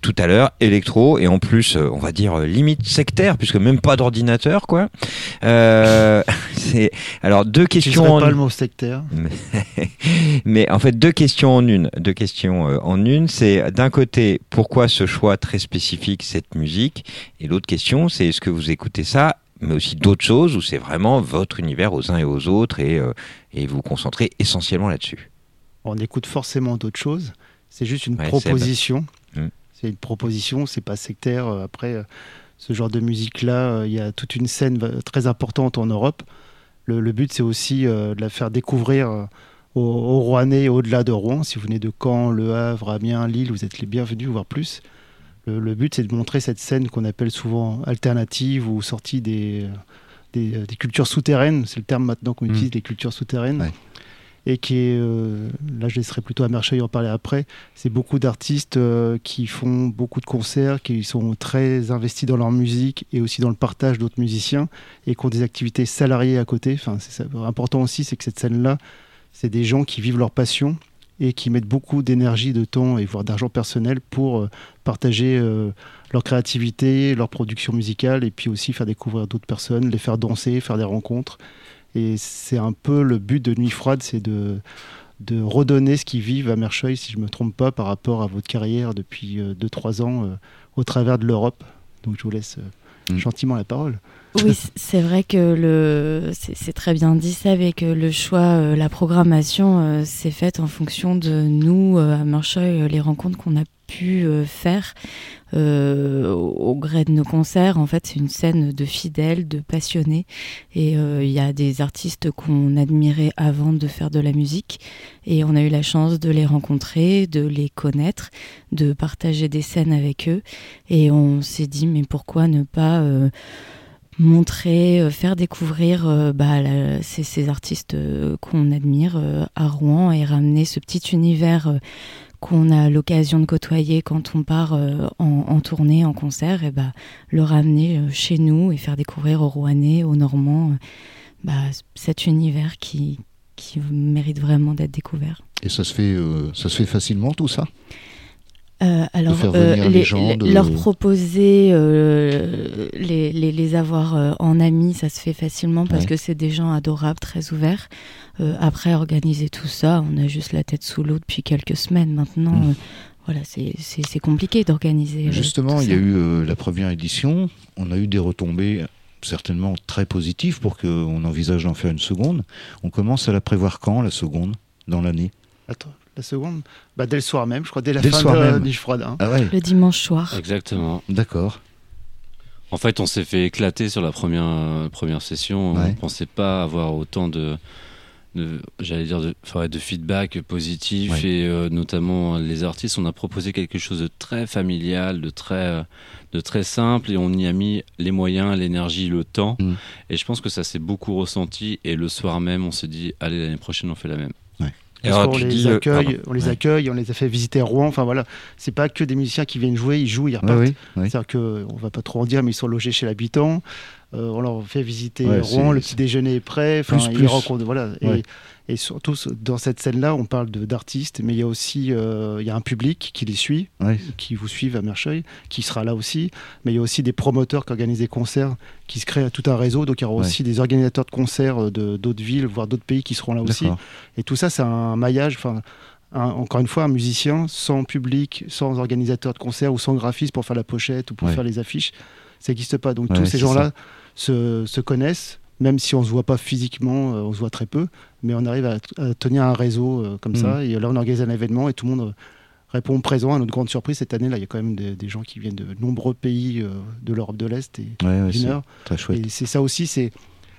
tout à l'heure. Électro et en plus, on va dire limite sectaire puisque même pas d'ordinateur quoi. *laughs* C'est alors deux questions. en- pas le mot sectaire. mais, *laughs* mais en fait, deux questions en une. Deux questions en une. C'est d'un côté, pourquoi ce choix très spécifique, cette musique Et l'autre question, c'est est-ce que vous écoutez ça, mais aussi d'autres choses, ou c'est vraiment votre univers aux uns et aux autres, et, euh, et vous concentrez essentiellement là-dessus? On écoute forcément d'autres choses. C'est juste une Ouais, proposition. Mm. C'est une proposition, c'est pas sectaire. Euh, Après, euh, ce genre de musique-là, il y a toute une scène très importante en Europe. Le, le but, c'est aussi de la faire découvrir aux, aux Rouennais et au-delà de Rouen. Si vous venez de Caen, Le Havre, Amiens, Lille, vous êtes les bienvenus, voire plus. Le, le but, c'est de montrer cette scène qu'on appelle souvent alternative ou sortie des, des, des cultures souterraines. C'est le terme maintenant qu'on Mm. utilise, les cultures souterraines. Ouais. Et qui est, euh, là je laisserai plutôt à Mercheuil en parler après, c'est beaucoup d'artistes euh, qui font beaucoup de concerts, qui sont très investis dans leur musique et aussi dans le partage d'autres musiciens et qui ont des activités salariées à côté. Enfin, c'est important aussi, c'est que cette scène-là, c'est des gens qui vivent leur passion et qui mettent beaucoup d'énergie, de temps et voire d'argent personnel pour euh, partager euh, leur créativité, leur production musicale et puis aussi faire découvrir d'autres personnes, les faire danser, faire des rencontres. Et c'est un peu le but de Nuit Froide, c'est de, de redonner ce qu'ils vivent à Mercheuil, si je ne me trompe pas, par rapport à votre carrière depuis 2-3 ans euh, au travers de l'Europe. Donc je vous laisse euh, Mm. gentiment la parole. Oui, c'est vrai que le, c'est très bien dit ça, avec euh, le choix, euh, la programmation, euh, c'est faite en fonction de nous euh, à Marcheuil, euh, les rencontres qu'on a pu euh, faire euh, au gré de nos concerts. En fait, c'est une scène de fidèles, de passionnés, et euh, il y a des artistes qu'on admirait avant de faire de la musique, et on a eu la chance de les rencontrer, de les connaître, de partager des scènes avec eux, et on s'est dit mais pourquoi ne pas euh, montrer, euh, faire découvrir euh, bah, ces, artistes euh, qu'on admire à Rouen et ramener ce petit univers qu'on a l'occasion de côtoyer quand on part en, tournée, en concert, et bah, le ramener chez nous et faire découvrir aux Rouennais, aux Normands, bah, cet univers qui, qui mérite vraiment d'être découvert. Et ça se fait, ça se fait facilement tout ça? Euh, alors, faire venir les gens, de- leur proposer, euh, les, les, les avoir euh, en amis, ça se fait facilement parce Ouais. que c'est des gens adorables, très ouverts. Euh, après, organiser tout ça, on a juste la tête sous l'eau depuis quelques semaines maintenant. Mm. euh, voilà, c'est c'est- c'est compliqué d'organiser. Justement, il y a eu euh, la première édition, on a eu des retombées certainement très positives pour qu'on envisage d'en faire une seconde. On commence à la prévoir quand, la seconde, dans l'année? Attends, la seconde bah, Dès le soir même, je crois, dès la Dès fin soir de. Nuit Froide. hein. Ah ouais, Le dimanche soir. Exactement. d'accord. En fait, on s'est fait éclater sur la première, première session. Ouais. On pensait pas avoir autant de, de j'allais dire, de, de feedback positif Ouais. et euh, notamment les artistes. On a proposé quelque chose de très familial, de très, de très simple et on y a mis les moyens, l'énergie, le temps. Mm. Et je pense que ça s'est beaucoup ressenti. Et le soir même, on s'est dit, allez, l'année prochaine, on fait la même. Parce Alors, qu'on tu les dis, euh, accueille, on les Ouais. accueille, on les a fait visiter Rouen. Enfin voilà, c'est pas que des musiciens qui viennent jouer, ils jouent, ils repartent. oui, oui. C'est-à-dire que on va pas trop en dire, mais ils sont logés chez l'habitant. Euh, on leur fait visiter Ouais, Rouen, le petit déjeuner est prêt. Plus, ils plus. rencontrent, voilà. Et- Ouais. Et, surtout dans cette scène-là, on parle d'artistes, mais il y a aussi euh, il y a un public qui les suit, Ouais. qui vous suivent à Mercheuil, qui sera là aussi. Mais il y a aussi des promoteurs qui organisent des concerts, qui se créent tout un réseau. Donc il y aura aussi des organisateurs de concerts euh, de d'autres villes, voire d'autres pays qui seront là aussi. Et tout ça, c'est un maillage. Enfin, un- encore une fois, un musicien sans public, sans organisateur de concert ou sans graphiste pour faire la pochette ou pour faire les affiches, ça n'existe pas. Donc Ouais, tous ces gens-là se, se connaissent, même si on se voit pas physiquement, euh, on se voit très peu, mais on arrive à, à tenir un réseau euh, comme ça. Et là, on organise un événement et tout le monde euh, répond présent. À notre grande surprise, cette année, là, il y a quand même des, des gens qui viennent de nombreux pays de l'Europe de l'Est et Ouais, du Nord. très chouette. Et c'est ça aussi, c'est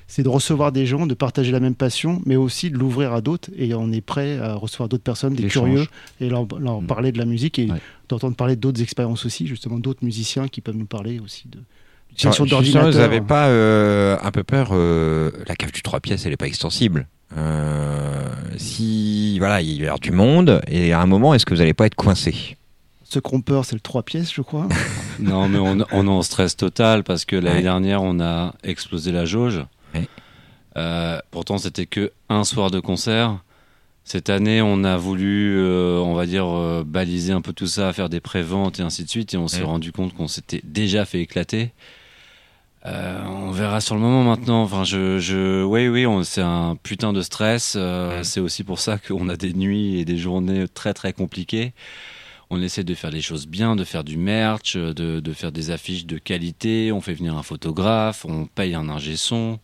c'est de recevoir des gens, de partager la même passion, mais aussi de l'ouvrir à d'autres. Et on est prêt à recevoir d'autres personnes, des curieux, et leur, leur Mm. parler de la musique et Ouais. d'entendre parler d'autres expériences aussi, justement d'autres musiciens qui peuvent nous parler aussi de Justement, d'ordinateur. vous n'avez pas euh, un peu peur euh, La cave du 3 pièces, elle n'est pas extensible. Euh, si voilà, il y avoir du monde, et à un moment, est-ce que vous n'allez pas être coincé? Cromper, c'est le 3 pièces, je crois. *laughs* Non, mais on, on est en stress total parce que l'année Ouais. dernière, on a explosé la jauge. Ouais. Euh, pourtant, c'était que un soir de concert. Cette année, on a voulu, euh, on va dire, euh, baliser un peu tout ça, faire des préventes et ainsi de suite. Et on s'est Ouais. rendu compte qu'on s'était déjà fait éclater. Euh, on verra sur le moment maintenant. Enfin, je, je, oui, oui, c'est un putain de stress. Euh, Ouais. C'est aussi pour ça qu'on a des nuits et des journées très très compliquées. On essaie de faire les choses bien, de faire du merch, de, de faire des affiches de qualité. On fait venir un photographe, on paye un ingé son.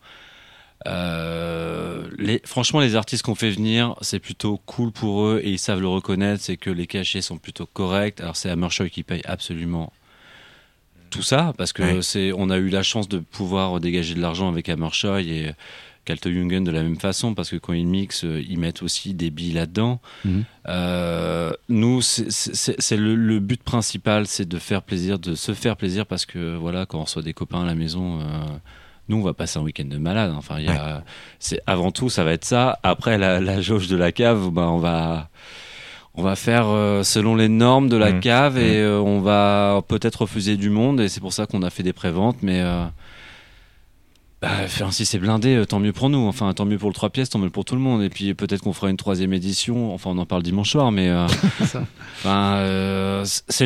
Euh, les, franchement, les artistes qu'on fait venir, c'est plutôt cool pour eux et ils savent le reconnaître. C'est que les cachets sont plutôt corrects. Alors, c'est Hammershow qui paye absolument tout ça parce que Ouais. c'est, on a eu la chance de pouvoir dégager de l'argent avec Hammershow et Kalte Jungen de la même façon parce que quand ils mixent, ils mettent aussi des billes là-dedans. Mhm. Euh, nous, c'est- le, le but principal, c'est de faire plaisir, de se faire plaisir parce que voilà, quand on reçoit des copains à la maison, euh, nous, on va passer un week-end de malade. Enfin, il y a, c'est avant tout, ça va être ça. Après, la, la jauge de la cave, ben, on va. On va faire euh, selon les normes de la Mhm. cave et Mhm. euh, on va peut-être refuser du monde et c'est pour ça qu'on a fait des préventes mais euh, bah, enfin, si c'est blindé euh, tant mieux pour nous enfin tant mieux pour le 3 pièces tant mieux pour tout le monde et puis peut-être qu'on fera une troisième édition enfin on en parle dimanche soir mais *laughs* C'est. Enfin,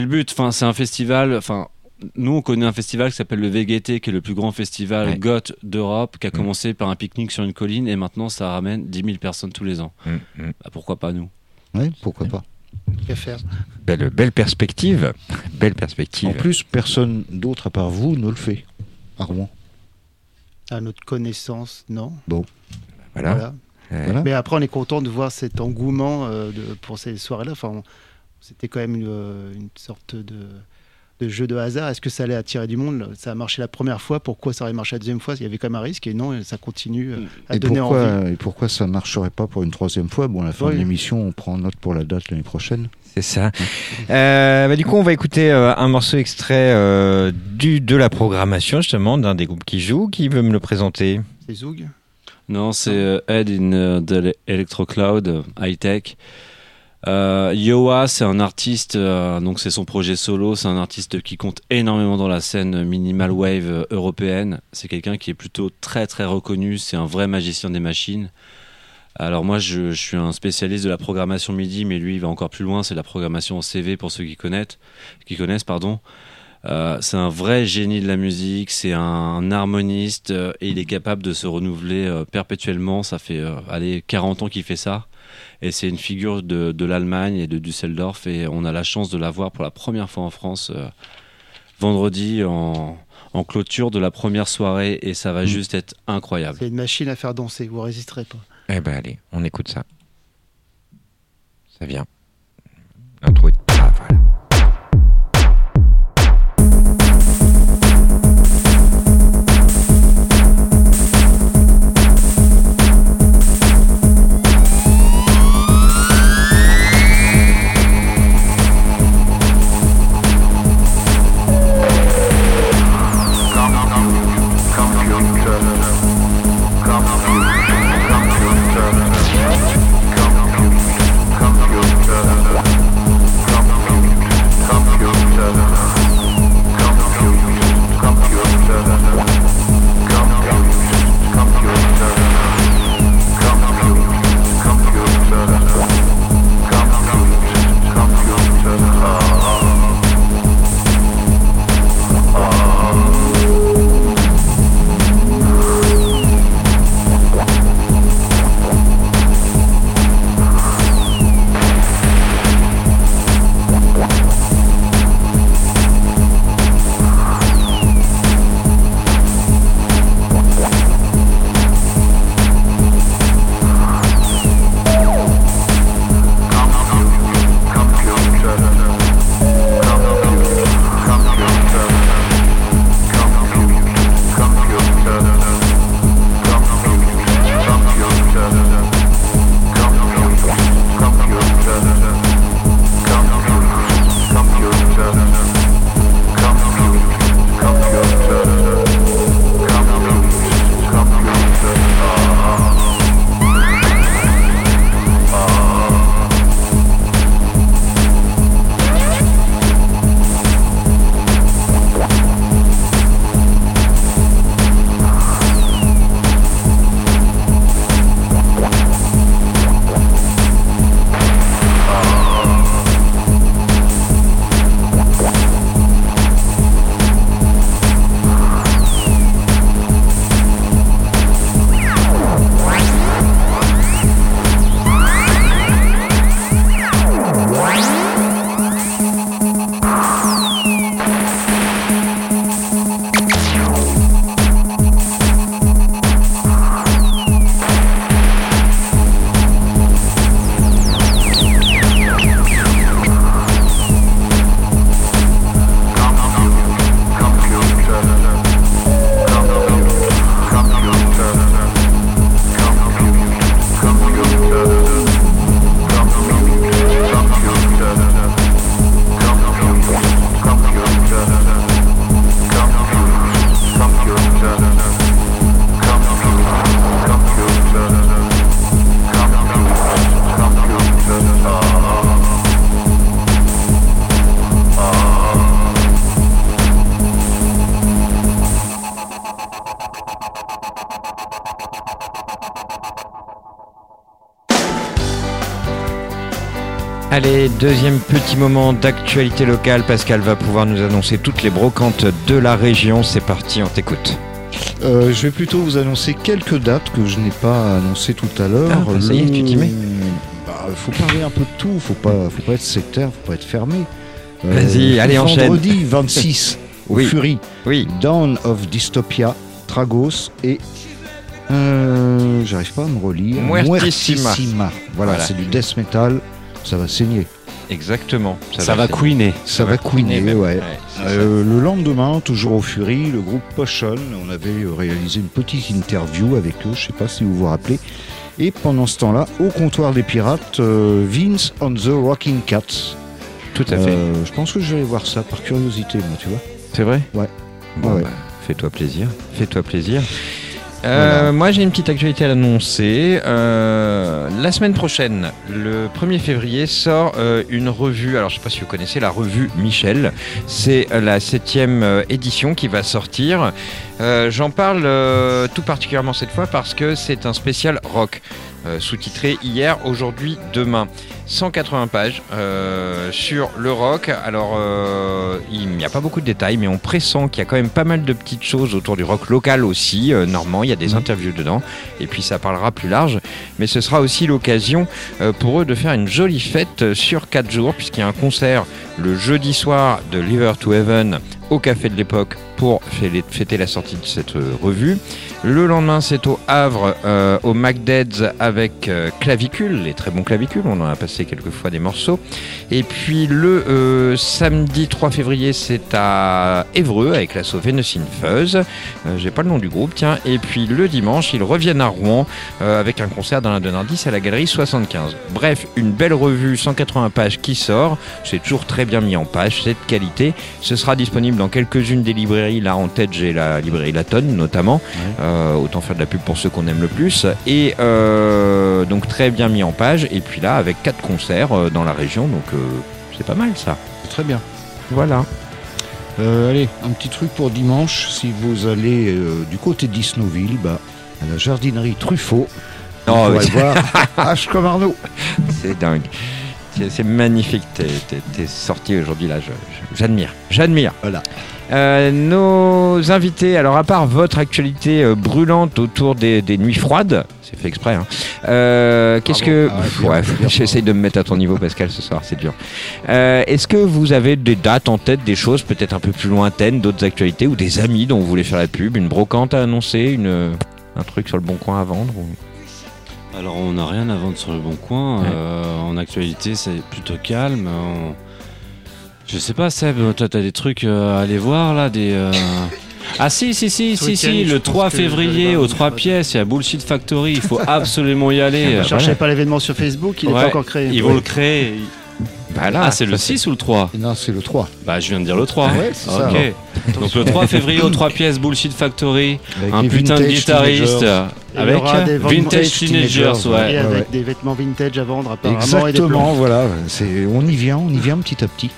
le but. Enfin, c'est un festival. Enfin, nous, on connaît un festival qui s'appelle le VGT, qui est le plus grand festival Ouais. goth d'Europe, qui a Mm. commencé par un pique-nique sur une colline et maintenant ça ramène 10 000 personnes tous les ans. Bah, pourquoi pas nous? Oui, pourquoi pas. Qu'à faire Belle, belle perspective. Belle perspective. En plus, personne d'autre à part vous ne le fait. À Rouen. À notre connaissance, non. voilà. Voilà. Voilà. Mais après, on est content de voir cet engouement euh, de, pour ces soirées-là. Enfin, c'était quand même une, euh, une sorte de, de jeu de hasard. Est-ce que ça allait attirer du monde? Ça a marché la première fois. Pourquoi ça aurait marché la deuxième fois? Il y avait quand même un risque. Et non, ça continue euh, à Et donner envie. pourquoi, et pourquoi ça marcherait pas pour une troisième fois? Bon, à la fin Oui. de l'émission, on prend note pour la date l'année prochaine. C'est ça. Euh, bah, du coup, on va écouter euh, un morceau extrait euh, du, de la programmation, justement, d'un des groupes qui joue. Qui veut me le présenter? C'est Zoug Non, c'est euh, Ed in euh, the Electro Cloud, high tech. Euh, Yoa, c'est un artiste, euh, donc c'est son projet solo. C'est un artiste qui compte énormément dans la scène minimal wave européenne. C'est quelqu'un qui est plutôt très très reconnu. C'est un vrai magicien des machines. Alors moi, je, suis un spécialiste de la programmation MIDI, mais lui, il va encore plus loin. C'est la programmation en CV pour ceux qui connaissent. Qui connaissent, pardon. Euh, c'est un vrai génie de la musique, c'est un, harmoniste et il est capable de se renouveler perpétuellement. Ça fait allez, 40 ans qu'il fait ça. Et c'est une figure de, de l'Allemagne et de Düsseldorf. Et on a la chance de la voir pour la première fois en France euh, vendredi en, en clôture de la première soirée. Et ça va Mm. juste être incroyable. C'est une machine à faire danser. Vous résisterez pas. Eh ben allez, on écoute ça. Ça vient. L'intro est... Ah, voilà. Deuxième petit moment d'actualité locale. Pascal va pouvoir nous annoncer toutes les brocantes de la région. C'est parti, on t'écoute. Euh, je vais plutôt vous annoncer quelques dates que je n'ai pas annoncées tout à l'heure. Ah, bah, ça y est, tu t'y mets. Bah, faut parler un peu de tout, faut pas, faut pas être sectaire, faut pas être fermé. Euh, Vas-y, allez, enchaîne. Vendredi 26, *laughs* au Oui. Fury, Oui, Dawn of Dystopia, Tragos et. euh, J'arrive pas à me relire. Muertissima. Voilà, Voilà. c'est du death metal, ça va saigner. Exactement. Ça, va faire- couiner. Ça, va couiner, même. ouais. c'est ça. Euh, le lendemain, toujours au Fury, le groupe Potion, on avait euh, réalisé une petite interview avec eux, je sais pas si vous vous rappelez. Et pendant ce temps-là, au comptoir des pirates, euh, Vince on the Rocking Cats. Tout à fait. Je pense que je vais aller voir ça par curiosité, moi, tu vois. C'est vrai? Ouais. Bon, Ouais. bah, fais-toi plaisir. Fais-toi plaisir. Euh, Moi, j'ai une petite actualité à l'annoncer. Euh, la semaine prochaine, le 1er février, sort euh, une revue. Alors, je ne sais pas si vous connaissez la revue Michel. C'est la septième édition qui va sortir. J'en parle tout particulièrement cette fois parce que c'est un spécial rock. sous-titré hier, aujourd'hui, demain. 180 pages euh, sur le rock. Alors, euh, il n'y a pas beaucoup de détails, mais on pressent qu'il y a quand même pas mal de petites choses autour du rock local aussi. Euh, normand, il y a des interviews dedans. Et puis, ça parlera plus large. Mais ce sera aussi l'occasion pour eux de faire une jolie fête sur 4 jours, puisqu'il y a un concert le jeudi soir de Liver to Heaven au Café de l'époque pour fêter la sortie de cette euh, revue. Le lendemain, c'est au Havre, euh, au MacDeads avec euh, Clavicule, les très bons clavicules, on en a passé quelques fois des morceaux. Et puis le euh, samedi 3 février, c'est à Évreux avec l'assaut Venus in Fuzz. J'ai pas le nom du groupe, tiens. Et puis le dimanche, ils reviennent à Rouen avec un concert dans la Donardis à la galerie 75. Bref, une belle revue 180 pages qui sort. C'est toujours très bien mis en page, c'est de qualité. Ce sera disponible dans quelques-unes des librairies. Là, en tête, j'ai la librairie La Tonne, notamment. Euh, autant faire de la pub pour ceux qu'on aime le plus. Et euh, donc, très bien mis en page. Et puis là, avec quatre concerts euh, dans la région. Donc, c'est pas mal, ça. Très bien. Voilà. Euh, allez, un petit truc pour dimanche. Si vous allez euh, du côté d'Isnoville, bah, à la jardinerie Truffaut, Oh, vous oui. voir *laughs* H comme Arnaud. C'est dingue. C'est magnifique. T'es t'es sorti aujourd'hui là. J'admire. J'admire. Voilà. Euh, nos invités, alors à part votre actualité euh, brûlante autour des, des nuits froides, c'est fait exprès, hein, euh, qu'est-ce que... Ah, ouais, J'essaye de me mettre à ton niveau Pascal ce soir, c'est dur. Est-ce que vous avez des dates en tête, des choses peut-être un peu plus lointaines, d'autres actualités ou des amis dont vous voulez faire la pub, une brocante à annoncer, une, un truc sur le bon coin à vendre ou- Alors on n'a rien à vendre sur le bon coin. Ouais. Euh, en actualité, c'est plutôt calme. On- Je sais pas, Seb, toi t'as des trucs euh, à aller voir là, des. euh, Ah si si si si si, le pense 3 que je vais février aux une 3 fois. pièces, il y a Bullshit Factory, il faut absolument y aller. Ne cherchez pas l'événement sur Facebook, il n'est Ouais, pas encore créé. Ils vont le créer. Bah là, Ah, c'est le ça, 6 ou le 3 Non, c'est le 3. Bah je viens de dire le 3. Ouais, c'est ça. ok. Donc le 3 février aux 3 pièces Bullshit Factory, Avec un putain de guitariste teenagers. avec Vintage Teenagers, teenagers, ouais. Et avec ouais. des vêtements vintage à vendre apparemment. et des Exactement, voilà. C'est, on y vient, on y vient petit à petit.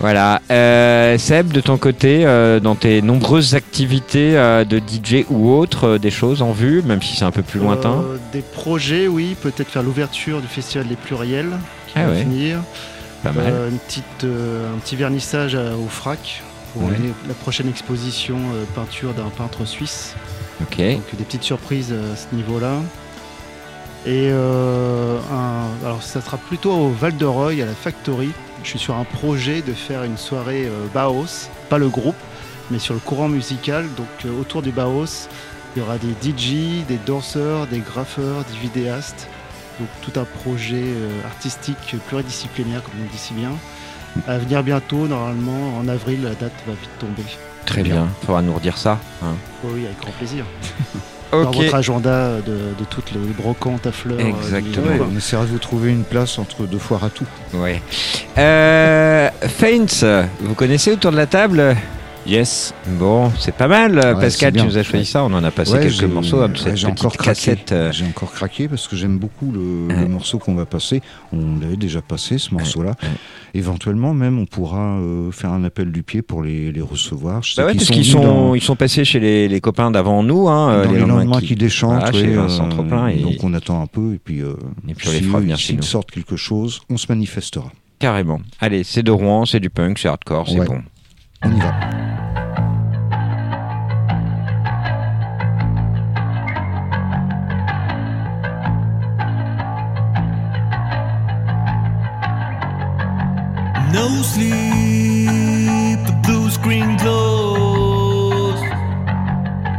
Voilà. Euh, Seb, de ton côté, euh, dans tes nombreuses activités euh, de DJ ou autres, euh, des choses en vue, même si c'est un peu plus lointain Euh, des projets, oui, peut-être faire l'ouverture du festival des pluriels qui Ah va ouais. finir. Pas mal. Euh, une petite, euh, un petit vernissage au FRAC pour Ouais. la prochaine exposition euh, peinture d'un peintre suisse. Ok. Donc des petites surprises à ce niveau-là. Et euh, un- alors ça sera plutôt au Val de Reuil, à la Factory. Je suis sur un projet de faire une soirée euh, Baos, pas le groupe, mais sur le courant musical. Donc euh, autour du Baos, il y aura des DJ, des danseurs, des graffeurs, des vidéastes. Donc tout un projet euh, artistique pluridisciplinaire, comme on dit si bien. À venir bientôt, normalement en avril, la date va vite tomber. Très bien. Faudra nous redire ça. hein. Oh oui, avec grand plaisir. *laughs* Dans Ok. votre agenda de, de toutes les brocantes à fleurs. euh, Exactement. du- Ouais, on essaiera de vous trouver une place entre deux foires à tout. Ouais. Euh, Faints, vous connaissez autour de la table Yes. Bon, c'est pas mal. Ouais, Pascal, tu nous as choisi ça. On en a passé Ouais, quelques morceaux hein, ouais, cette j'ai encore craqué. euh, J'ai encore craqué parce que j'aime beaucoup le, morceau qu'on va passer. On l'avait déjà passé ce morceau-là. Éventuellement, même, on pourra euh, faire un appel du pied pour les, les recevoir. Je sais Bah sont, dans- ils sont passés chez les, les copains d'avant nous. Hein, euh, dans les lendemains qui, déchantent, chez Vincent Trop-Plein et- donc on attend un peu et puis, euh, Et puis on les si fera venir s'ils sortent quelque chose, on se manifestera. Carrément. Allez, c'est de Rouen, c'est du punk, c'est hardcore, c'est bon. On y va. No sleep, the blue screen glows.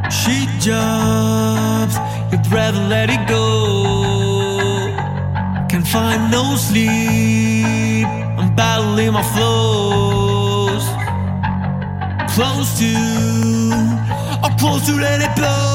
Sheet jobs, you'd rather let it go. Can't find no sleep, I'm battling my flows. Close to, or close to let it blow.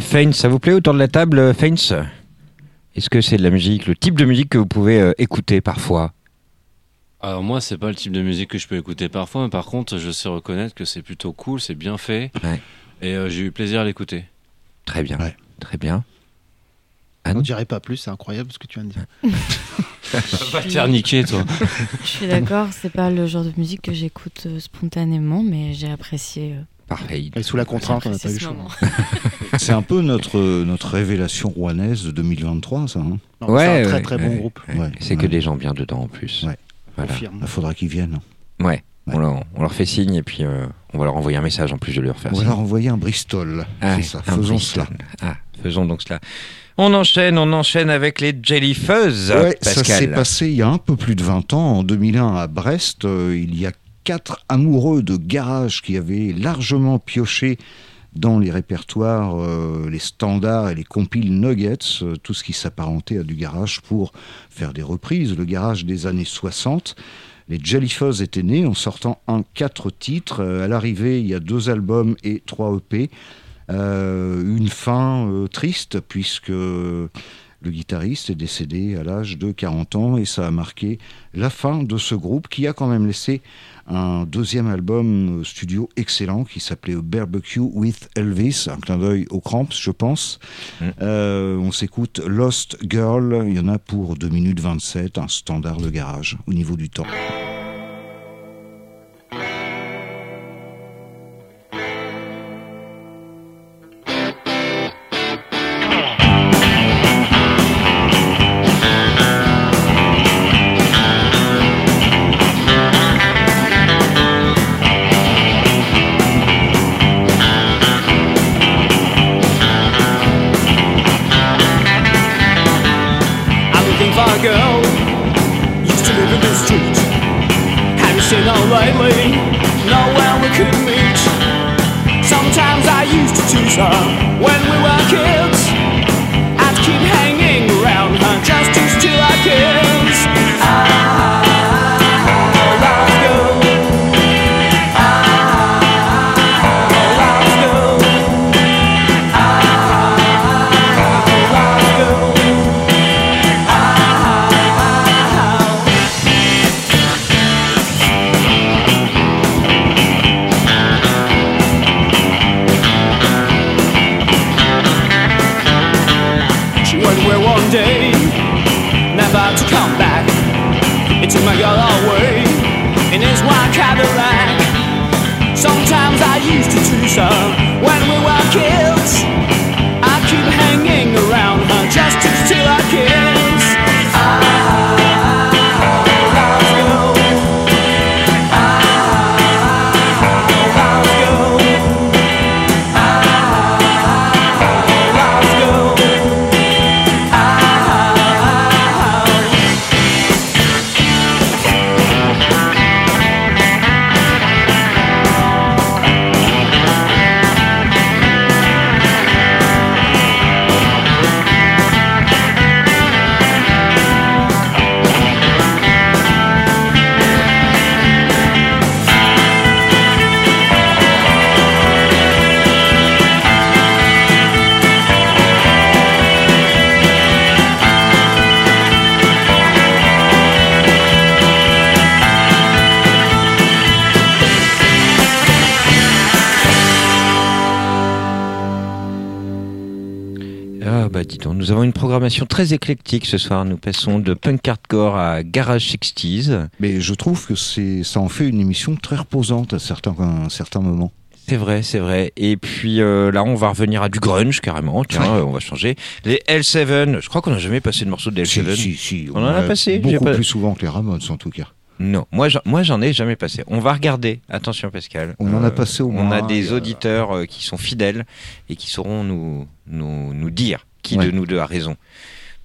C'était. Ça vous plaît autour de la table, euh, Faints Est-ce que c'est de la musique, le type de musique que vous pouvez euh, écouter parfois? Alors moi, c'est pas le type de musique que je peux écouter parfois, mais par contre, je sais reconnaître que c'est plutôt cool, c'est bien fait, Ouais. et euh, j'ai eu plaisir à l'écouter. Très bien. Ouais. Très bien. On Anne? dirait pas plus, c'est incroyable ce que tu viens de dire. *laughs* Va te faire niquer, toi. Je suis d'accord, c'est pas le genre de musique que j'écoute euh, spontanément, mais j'ai apprécié. euh, Parfait. Et sous la contrainte, on n'a pas eu choix. *laughs* C'est un peu notre, notre révélation rouennaise de 2023, ça. hein Non, Ouais, c'est un très ouais, très ouais. bon groupe. Ouais, Ouais, c'est que des gens bien dedans en plus. Ouais. Voilà. Confirme. Il faudra qu'ils viennent. Ouais. Ouais. On, leur, on leur fait signe et puis euh, on va leur envoyer un message en plus de leur faire On va leur envoyer un Bristol. Ah, c'est ça. un Faisons Bristol. cela. Ah, faisons donc cela. On enchaîne, on enchaîne avec les Jelly Fuzz, Ouais, ça s'est passé il y a un peu plus de 20 ans, en 2001 à Brest. Euh, il y a quatre amoureux de garage qui avaient largement pioché dans les répertoires, euh, les standards et les compiles Nuggets, euh, tout ce qui s'apparentait à du garage pour faire des reprises, le garage des années 60. Les Jellyfuzz étaient nés en sortant un quatre titres. Euh, à l'arrivée, il y a deux albums et trois EP. Une fin triste puisque le guitariste est décédé à l'âge de 40 ans et ça a marqué la fin de ce groupe qui a quand même laissé un deuxième album euh, studio excellent qui s'appelait Barbecue with Elvis, un clin d'œil aux Cramps je pense. Mm. Euh, on s'écoute Lost Girl, il y en a pour 2 minutes 27, un standard de garage au niveau du temps. Programmation très éclectique ce soir. Nous passons de punk hardcore à garage 60s. Mais je trouve que ça en fait une émission très reposante à certains, à certains moments. C'est vrai, c'est vrai. Et puis euh, là, on va revenir à du grunge carrément. Tiens, Ouais. euh, on va changer. Les L7, je crois qu'on n'a jamais passé de morceau de L7. Si, si, si, On en a passé, Beaucoup pas- plus souvent que les Ramones, en tout cas. Non, moi, j'en- moi j'en ai jamais passé. On va regarder. Attention Pascal. On en a passé au On moins a un, des euh, auditeurs euh, qui sont fidèles et qui sauront nous, nous, nous dire qui Ouais. de nous deux a raison.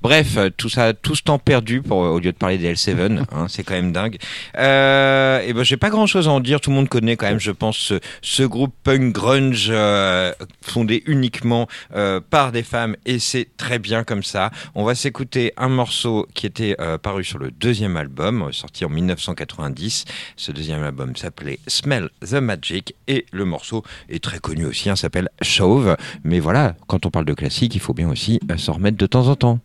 Bref, euh, tout ça, tout ce temps perdu pour euh, au lieu de parler des L7, *laughs* hein, c'est quand même dingue. Euh, et ben j'ai pas grand chose à en dire. Tout le monde connaît quand même, je pense, ce, ce groupe punk grunge euh, fondé uniquement euh, par des femmes et c'est très bien comme ça. On va s'écouter un morceau qui était paru sur le deuxième album, sorti en 1990. Ce deuxième album s'appelait Smell the Magic et le morceau est très connu aussi, hein, s'appelle Chauve. Mais voilà, quand on parle de classique, il faut bien aussi s'en remettre de temps en temps.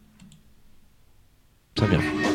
Très bien.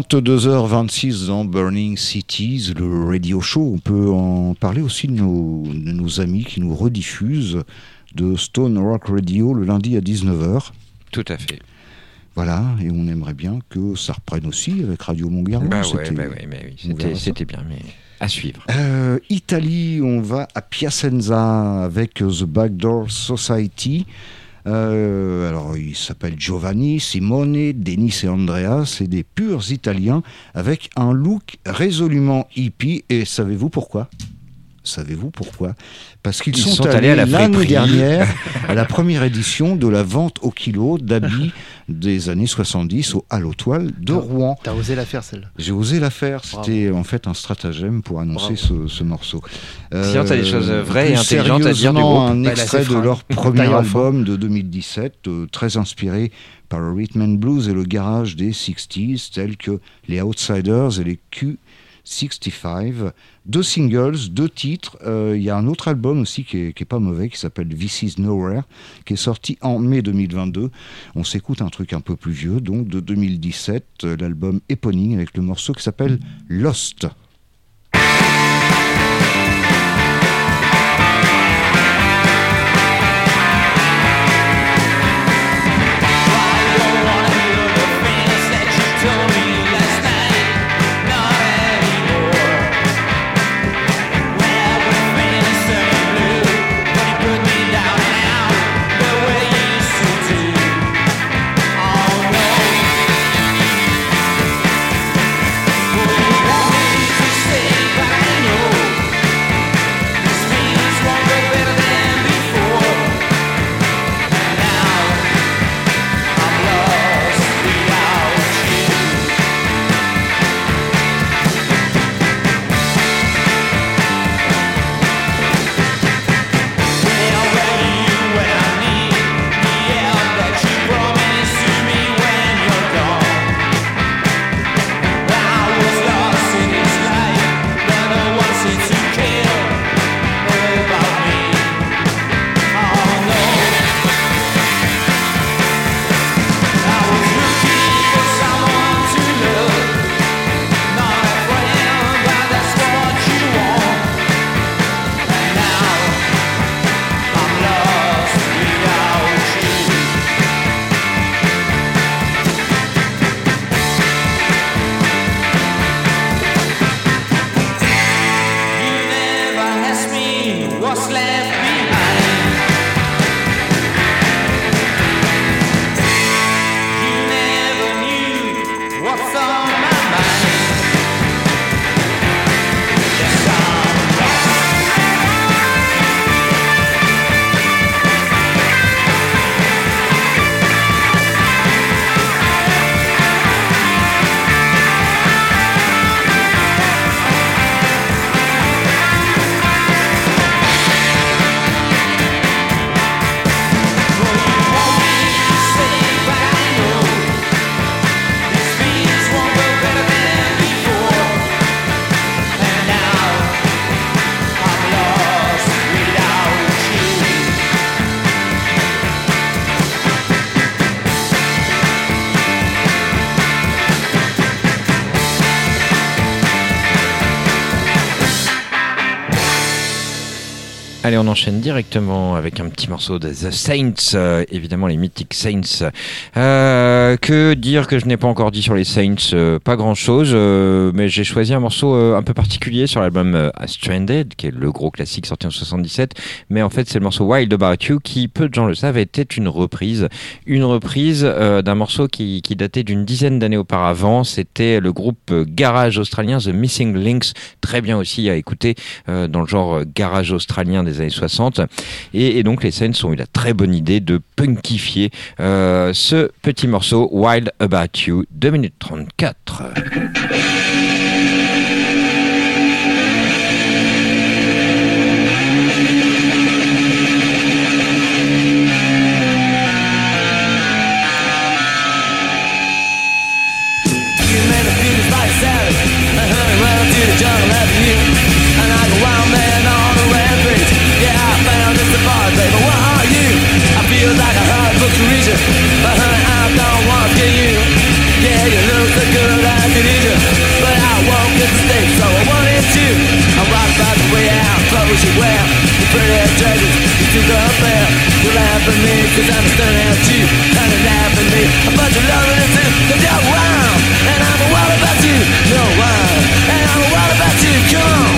22h26 dans Burning Cities, le radio show. On peut en parler aussi de nos, de nos amis qui nous rediffusent de Stone Rock Radio le lundi à 19h. Tout à fait. Voilà, et on aimerait bien que ça reprenne aussi avec Radio Montgarnon. Bah ouais, bah ouais, mais oui, c'était- bien, mais à suivre. Euh, Italie, on va à Piacenza avec The Backdoor Society. Euh, alors, ils s'appellent Giovanni, Simone, Denis et Andrea. C'est des purs Italiens avec un look résolument hippie. Et savez-vous pourquoi? Savez-vous pourquoi? Parce qu'ils Ils sont, sont allés l'année dernière *laughs* à la première édition de la vente au kilo d'habits des années 70 au Halo Toile de Rouen. T'as osé la faire celle-là. J'ai osé la faire. C'était en fait un stratagème pour annoncer ce, ce morceau. Sinon, t'as des choses vraies et intelligentes à dire du groupe. Un Bah, extrait de leur *laughs* premier Taille enfant. album de 2017, euh, très inspiré par le rhythm and blues et le garage des 60s, tels que les Outsiders et les Q65. Deux singles, deux titres. Euh, Il y a un autre album aussi qui est, qui est pas mauvais, qui s'appelle This Is Nowhere, qui est sorti en mai 2022. On s'écoute un truc un peu plus vieux, donc de 2017, euh, l'album éponyme avec le morceau qui s'appelle Lost. On enchaîne directement avec un petit morceau de The Saints, euh, évidemment les mythiques Saints. Euh, que dire que je n'ai pas encore dit sur les Saints Euh, Pas grand-chose, euh, mais j'ai choisi un morceau un peu particulier sur l'album Stranded, qui est le gros classique sorti en 77. Mais en fait, c'est le morceau Wild About You, qui, peu de gens le savent, était une reprise. Une reprise d'un morceau qui, datait d'une dizaine d'années auparavant. C'était le groupe garage australien The Missing Links, très bien aussi à écouter dans le genre garage australien des années 60. Et, et donc les Saints ont eu la très bonne idée de punkifier ce petit morceau Wild About You, 2 minutes 34. You made a fuse by savage and I so I wanted to. I'm right about the way out, clothes you wear, the pretty dresses you took up there. You laugh at me, cause I'm staring at you, and you laugh at me. A bunch of loving it too, cause you're wild, and I'm a wild about you. You're wild, and I'm a wild about you. Come on.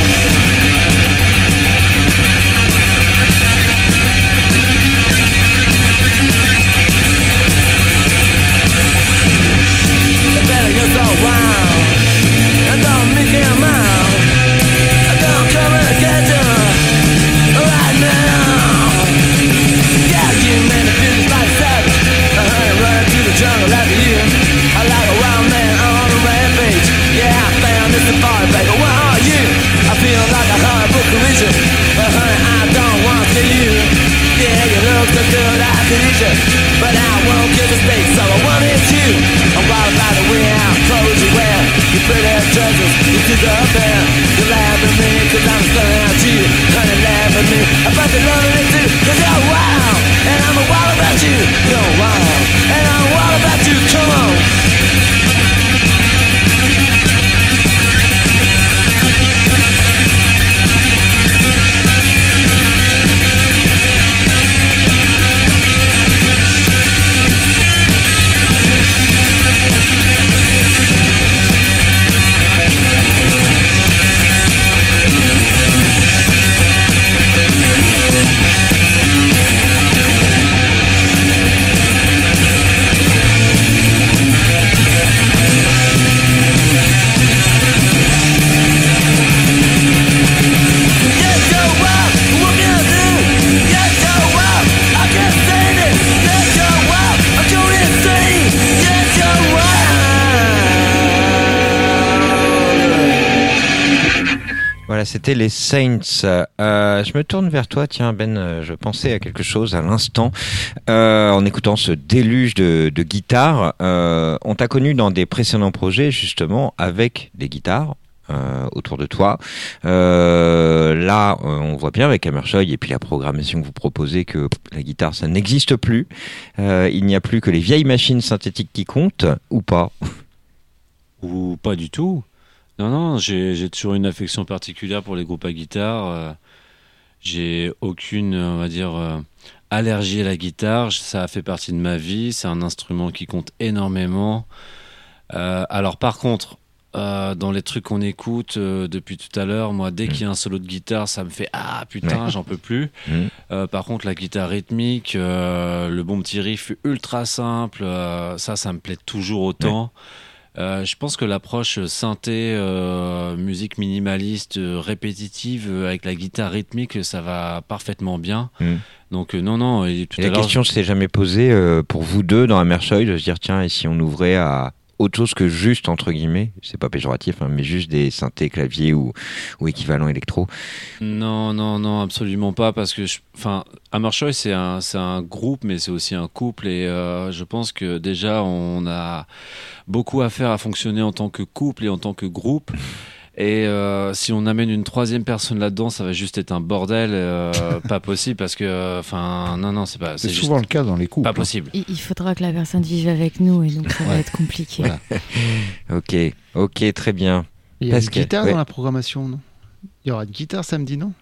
Les Saints. Euh, je me tourne vers toi, tiens Ben, euh, je pensais à quelque chose à l'instant euh, en écoutant ce déluge de, guitares. On t'a connu dans des précédents projets justement avec des guitares. autour de toi. Là, on voit bien avec Hammershoy et puis la programmation que vous proposez que la guitare, ça n'existe plus. Il n'y a plus que les vieilles machines synthétiques qui comptent, ou pas? Ou pas du tout. Non, non, j'ai toujours une affection particulière pour les groupes à guitare. euh, j'ai aucune, on va dire, euh, allergie à la guitare. Ça a fait partie de ma vie. C'est un instrument qui compte énormément. Euh, alors, par contre, euh, dans les trucs qu'on écoute euh, depuis tout à l'heure, moi, dès qu'il y a un solo de guitare, ça me fait Ah putain, Ouais. j'en peux plus. *laughs* Euh, par contre, la guitare rythmique, le bon petit riff ultra simple, ça, ça me plaît toujours autant. Euh, je pense que l'approche synthé, euh, musique minimaliste, euh, répétitive, avec la guitare rythmique, ça va parfaitement bien. Mhm. Donc non, non, et tout Et à la question s'est jamais posée pour vous deux dans Hammershoy de se dire tiens, et si on ouvrait à autre chose que juste, entre guillemets, c'est pas péjoratif, hein, mais juste des synthés, claviers ou, ou équivalents électro. Non, non, non, absolument pas, parce que, enfin, Hammershoy, c'est un, un groupe, mais c'est aussi un couple, et euh, je pense que déjà, on a beaucoup à faire à fonctionner en tant que couple et en tant que groupe. Et euh, si on amène une troisième personne là-dedans, ça va juste être un bordel, euh, *laughs* pas possible, parce que, enfin, non, non, c'est pas, C'est souvent le cas dans les couples. pas possible. Il, il faudra que la personne vive avec nous et donc ça va être compliqué. Voilà. *laughs* Ok, ok, très bien. Il y a une guitare ouais. dans la programmation, non? Il y aura une guitare samedi, non?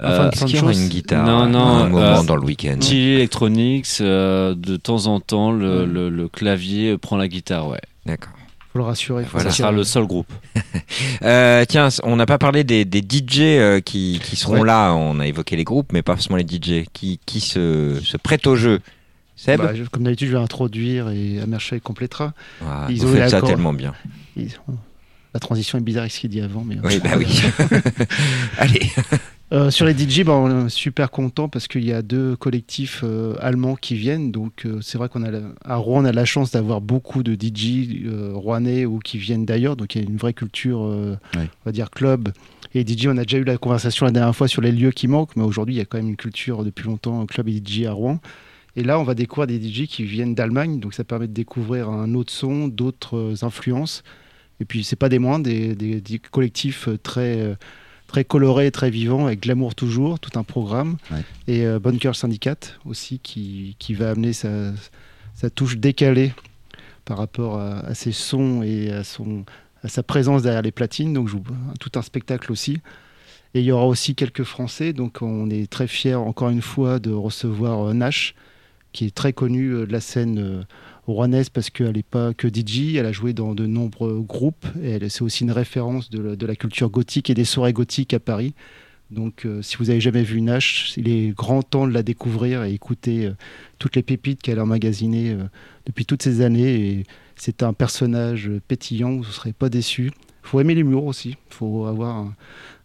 Euh, Enfin, Est-ce qu'il y aura une guitare Non, à non, un moment euh, dans le week-end Chili Electronics, euh, de temps en temps, le, Ouais. le- le clavier prend la guitare, ouais. D'accord. Faut le rassurer. faut Voilà. Ça sera le seul groupe. *laughs* Euh, tiens, on n'a pas parlé des, des DJ euh, qui, qui seront Ouais. là. On a évoqué les groupes, mais pas forcément les DJ. Qui, qui se, se prêtent au jeu? Seb? Bah, je- comme d'habitude, je vais introduire et Amershey complétera. Ah, ils Vous ont eu faites ça tellement bien. Ils- La transition est bizarre avec ce qu'il dit avant. Mais Oui, bah oui. *laughs* *laughs* Allez. Euh, sur les DJ, bah, on est super content parce qu'il y a deux collectifs euh, allemands qui viennent. Donc euh, c'est vrai qu'on a la- à Rouen, on a la chance d'avoir beaucoup de DJ rouennais ou qui viennent d'ailleurs. Donc il y a une vraie culture, on va dire club. Et DJ, on a déjà eu la conversation la dernière fois sur les lieux qui manquent, mais aujourd'hui il y a quand même une culture depuis longtemps club et DJ à Rouen. Et là, on va découvrir des DJ qui viennent d'Allemagne, donc ça permet de découvrir un autre son, d'autres influences. Et puis c'est pas des moindres, des, des- des collectifs très très colorés, très vivants, avec Glamour toujours, tout un programme. Ouais. Et euh, Cœur Syndicate aussi, qui, qui va amener sa, sa touche décalée par rapport à, à ses sons et à, son, à sa présence derrière les platines. Donc, je tout un spectacle aussi. Et il y aura aussi quelques Français. Donc, on est très fiers, encore une fois, de recevoir euh, Nash, qui est très connu euh, de la scène euh, rouennaise parce qu'elle n'est pas que DJ. Elle a joué dans de nombreux groupes. C'est aussi une référence de la, culture gothique et des soirées gothiques à Paris. Donc, euh, si vous avez jamais vu Nash, il est grand temps de la découvrir et écouter euh, toutes les pépites qu'elle a emmagasinées euh, depuis toutes ces années. C'est un personnage pétillant, vous ne serez pas déçus. Il faut aimer l'humour aussi. Il faut avoir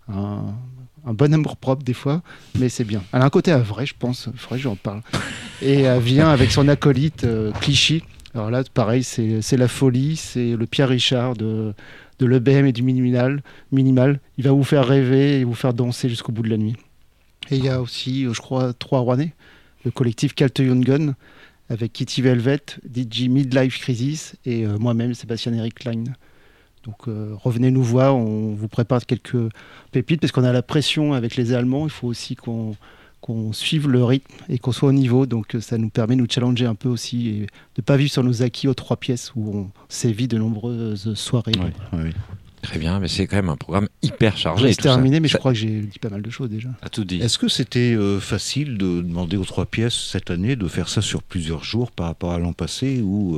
un- un bon amour propre des fois, mais c'est bien. Elle a un côté à vrai, je pense. Que j'en parle. Et elle vient avec son acolyte euh, Clichy. Alors là, pareil, c'est la folie. C'est le Pierre Richard de, de l'EBM et du minimal, minimal. Il va vous faire rêver et vous faire danser jusqu'au bout de la nuit. Et il y a aussi, euh, je crois, trois Rouennais, le collectif Calte Gun, avec Kitty Velvet, DJ Midlife Crisis et euh, moi-même, Sébastien-Eric Klein. Donc euh, revenez nous voir, on vous prépare quelques pépites parce qu'on a la pression avec les Allemands. Il faut aussi qu'on qu'on suive le rythme et qu'on soit au niveau. Donc euh, ça nous permet de nous challenger un peu aussi et de ne pas vivre sur nos acquis aux trois pièces où on sévit de nombreuses soirées. Très bien, mais c'est quand même un programme hyper chargé. ça. terminer, mais je Ça- crois que j'ai dit pas mal de choses déjà. À tout dit. Est-ce que c'était euh, facile de demander aux trois pièces cette année de faire ça sur plusieurs jours par rapport à l'an passé ou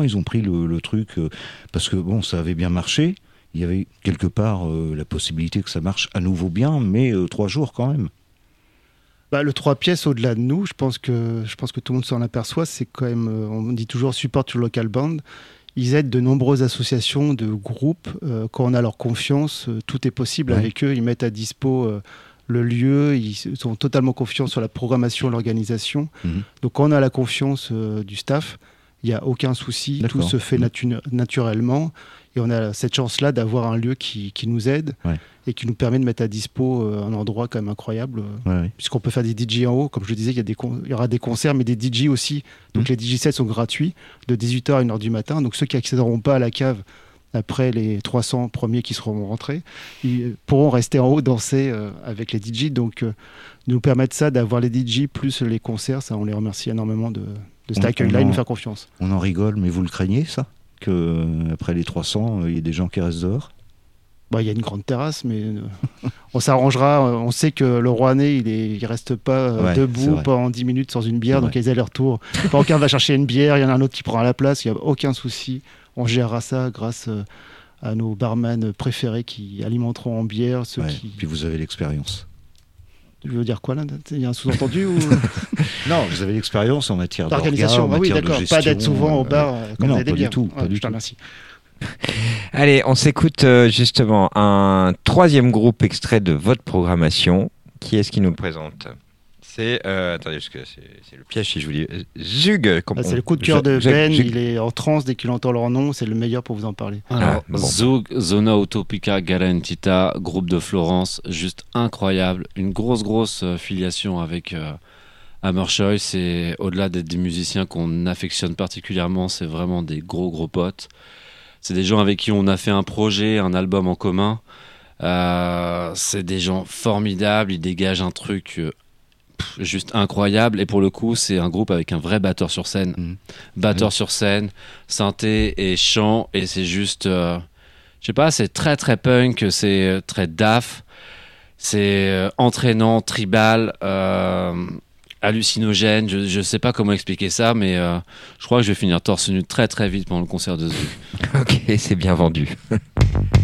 ils ont pris le, le truc euh, Parce que bon, ça avait bien marché. Il y avait quelque part euh, la possibilité que ça marche à nouveau bien, mais euh, trois jours quand même. Bah, le trois pièces au-delà de nous, je pense que je pense que tout le monde s'en aperçoit. C'est quand même, on dit toujours support your local band. Ils aident de nombreuses associations, de groupes. quand on a leur confiance, tout est possible Ouais. avec eux. Ils mettent à dispo le lieu. Ils sont totalement confiants sur la programmation, l'organisation. Mhm. Donc quand on a la confiance euh, du staff, il n'y a aucun souci. Tout se fait natu- naturellement. Et on a cette chance-là d'avoir un lieu qui, qui nous aide Ouais. et qui nous permet de mettre à dispo euh, un endroit quand même incroyable. euh, Ouais, ouais. puisqu'on peut faire des DJ en haut, comme je le disais, il y, a des con- il y aura des concerts, mais des DJ aussi. Donc Mhm. les DJ sets sont gratuits de 18h à 1h du matin. Donc ceux qui accéderont pas à la cave après les 300 premiers qui seront rentrés, ils pourront rester en haut danser euh, avec les DJ. Donc euh, nous permettre ça, d'avoir les DJ plus les concerts, ça on les remercie énormément de, de cet accueil-là et nous faire confiance. On en rigole, mais vous le craignez ça? Que euh, après les 300, euh, il y ait des gens qui restent dehors? Bah, Il y a une grande terrasse, mais euh, *laughs* on s'arrangera. On sait que le Rouennais, il ne il reste pas Ouais, debout pendant 10 minutes sans une bière, donc il y a des allers-retours. *laughs* Pas aucun va chercher une bière, il y en a un autre qui prend la place, il n'y a aucun souci. On gérera ça grâce à nos barman préférés qui alimenteront en bière ceux Ouais, qui. Puis vous avez l'expérience. Tu veux dire quoi là? Il y a un sous-entendu ou... *laughs* Non, vous avez l'expérience en matière D'organisation, Ah oui, matière de d'accord. Pas d'être souvent au euh, bar euh, quand non, vous avez des pas du tout, pas Ouais, du je te tout. remercie. *laughs* Allez, on s'écoute euh, justement un troisième groupe extrait de votre programmation. Qui est-ce qui nous le présente? C'est. euh, attendez, parce que c'est le piège si je vous dis. Zug comme Ah, c'est on- le coup de cœur de Ben, Zug- il est en transe dès qu'il entend leur nom, c'est le meilleur pour vous en parler. Alors, Ah, bon. Zug, Zona Utopica Garantita, groupe de Florence, juste incroyable. Une grosse, grosse euh, filiation avec euh, Hammershoy. C'est au-delà d'être des musiciens qu'on affectionne particulièrement, c'est vraiment des gros, gros potes. C'est des gens avec qui on a fait un projet, un album en commun. Euh, c'est des gens formidables, ils dégagent un truc pff, juste incroyable. Et pour le coup, c'est un groupe avec un vrai batteur sur scène. Mhm. Batteur sur scène, synthé et chant. Et c'est juste, euh, je sais pas, c'est très très punk, c'est euh, très daf, c'est euh, entraînant, tribal. euh, hallucinogène, je, je sais pas comment expliquer ça, mais je crois que je vais finir torse nu très très vite pendant le concert de Zoo. *laughs* Ok, c'est bien vendu. *laughs*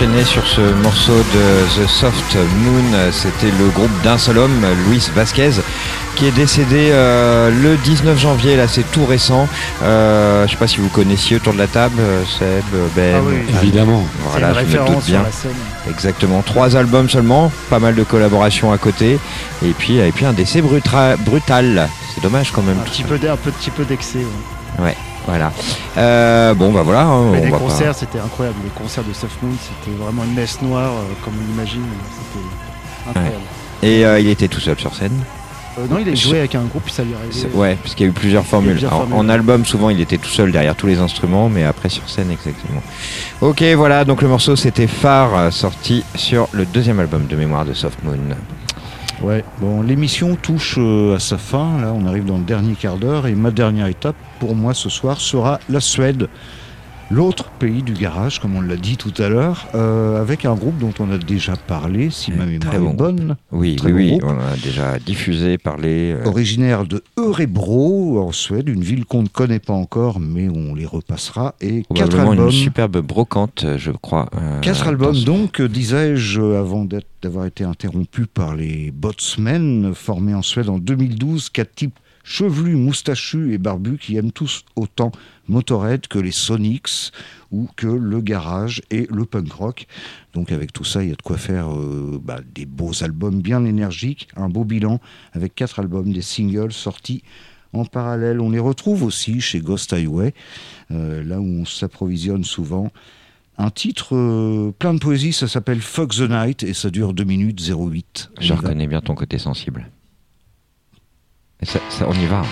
enchaîner sur ce morceau de The Soft Moon. C'était le groupe d'un seul homme, Luis Vasquez, qui est décédé euh, le 19 janvier. Là, c'est tout récent. Euh, je sais pas si vous connaissiez autour de la table, euh, Seb, Ben. Ah oui. Évidemment. Voilà, c'est je me doute bien. sur la scène. Exactement, trois albums seulement, pas mal de collaborations à côté, et puis et puis un décès brutra- brutal. C'est dommage quand même. Un petit peu, un petit peu d'excès. ouais. Voilà. Euh, bon bah voilà. hein, on les va pas- concerts, c'était incroyable. Les concerts de Soft Moon, c'était vraiment une messe noire, euh, comme on l'imagine. C'était incroyable. Et euh, il était tout seul sur scène. Euh, non, il a joué avec un groupe, puis ça lui arrivait. Ouais, parce qu'il y a eu plusieurs formules. plusieurs Alors, formules. En album, souvent, il était tout seul derrière tous les instruments, mais après sur scène, exactement. Ok, voilà, donc le morceau c'était Phare, sorti sur le deuxième album de mémoire de Soft Moon. Ouais, bon, l'émission touche euh, à sa fin. Là, on arrive dans le dernier quart d'heure et ma dernière étape pour moi ce soir sera la Suède, l'autre pays du garage, comme on l'a dit tout à l'heure, euh, avec un groupe dont on a déjà parlé, si ma mémoire est bon bonne, Oui, oui, bon oui, on a déjà diffusé, parlé. euh, originaire de Örebro en Suède, une ville qu'on ne connaît pas encore, mais on les repassera. Et quatre albums. une superbe brocante, je crois. euh, Quatre albums ce- donc, disais-je, avant d'avoir été interrompu par les Botsmen, formés en Suède en 2012, quatre types chevelus, moustachus et barbus qui aiment tous autant Motorhead que les Sonics ou que le garage et le punk rock. Donc avec tout ça, il y a de quoi faire euh, bah, des beaux albums bien énergiques, un beau bilan avec quatre albums, des singles sortis en parallèle. On les retrouve aussi chez Ghost Highway, euh, là où on s'approvisionne souvent. Un titre euh, plein de poésie, ça s'appelle Fuck the Night et ça dure 2 minutes 08. On Je reconnais bien ton côté sensible. Ça- on y va.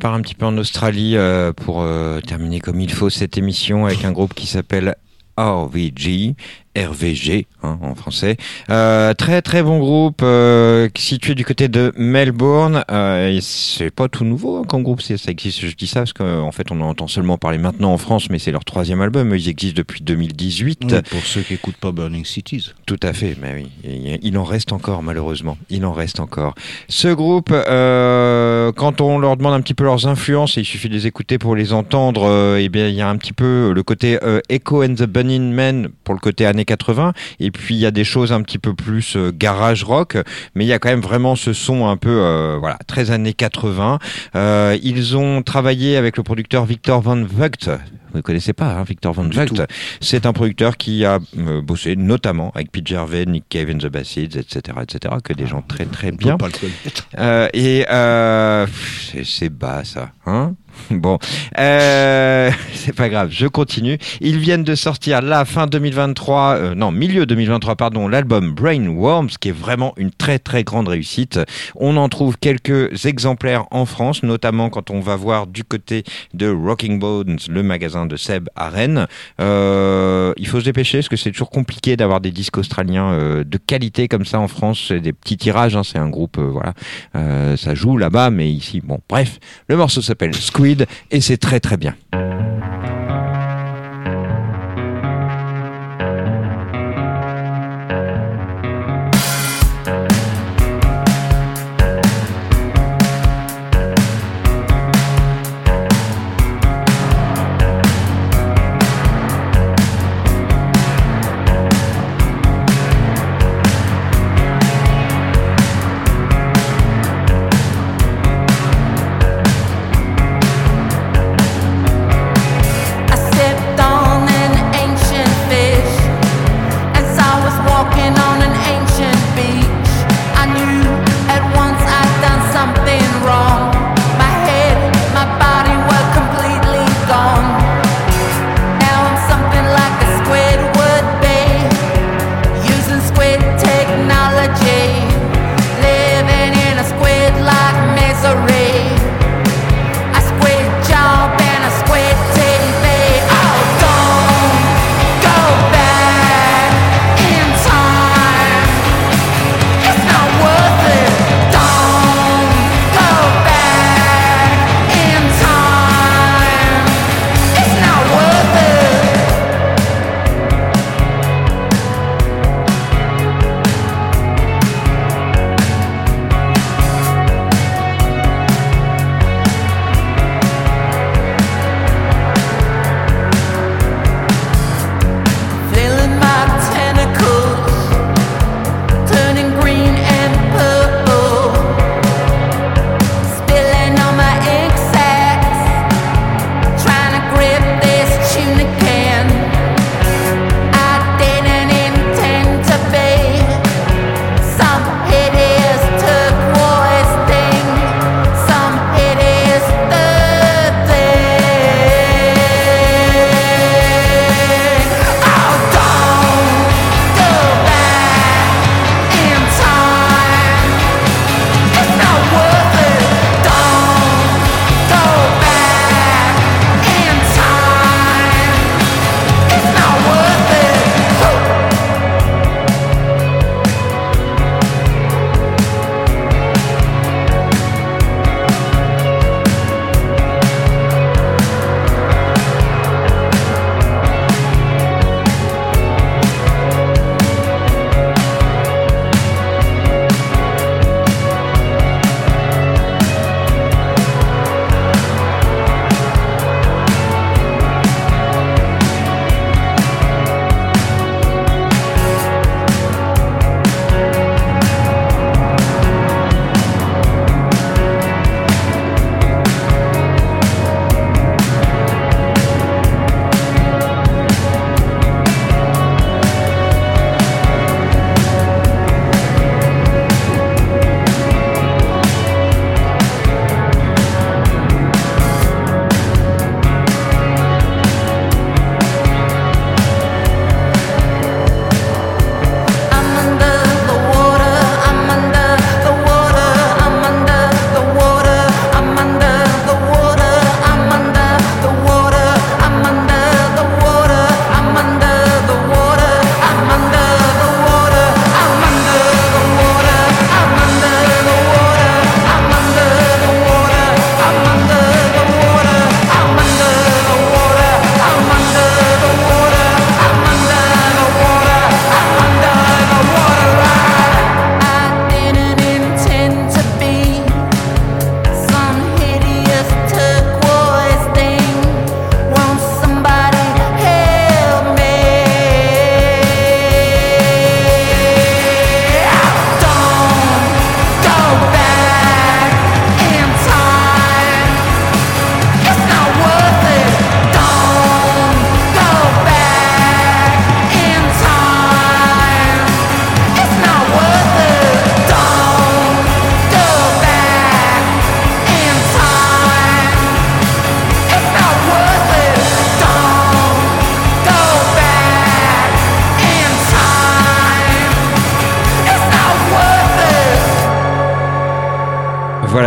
Repart un petit peu en Australie euh, pour euh, terminer comme il faut cette émission avec un groupe qui s'appelle RVG, RVG hein, en français. Euh, très très bon groupe euh, situé du côté de Melbourne. Euh, et c'est pas tout nouveau hein, comme groupe, ça existe. Je dis ça parce qu'en fait on en entend seulement parler maintenant en France, mais c'est leur troisième album. Ils existent depuis 2018. Oui, pour ceux qui n'écoutent pas Burning Cities. Tout à fait, mais oui, il en reste encore malheureusement, il en reste encore. Ce groupe, euh, quand on leur demande un petit peu leurs influences, et il suffit de les écouter pour les entendre, euh, eh bien il y a un petit peu le côté Echo and the Bunny Men pour le côté années 80, et puis il y a des choses un petit peu plus euh, garage rock, mais il y a quand même vraiment ce son un peu euh, voilà très années 80. Euh, ils ont travaillé avec le producteur Victor Van Vugt. Vous ne connaissez pas hein, Victor Van tout. c'est un producteur qui a euh, bossé notamment avec Pete Gervais, Nick Cave and the Bassids, etc., etc., que des gens très très On bien. peut pas le connaître. Euh, et euh, c'est bas ça, hein *laughs* Bon, euh, *laughs* c'est pas grave, je continue. Ils viennent de sortir la fin 2023, euh, non milieu 2023 pardon, l'album Brain Worms qui est vraiment une très très grande réussite. On en trouve quelques exemplaires en France, notamment quand on va voir du côté de Rocking Bones, le magasin de Seb à Rennes. Euh, il faut se dépêcher parce que c'est toujours compliqué d'avoir des disques australiens euh, de qualité comme ça en France. C'est des petits tirages, hein, c'est un groupe, euh, voilà, Euh, ça joue là-bas, mais ici, bon, bref, le morceau s'appelle Et c'est très très bien.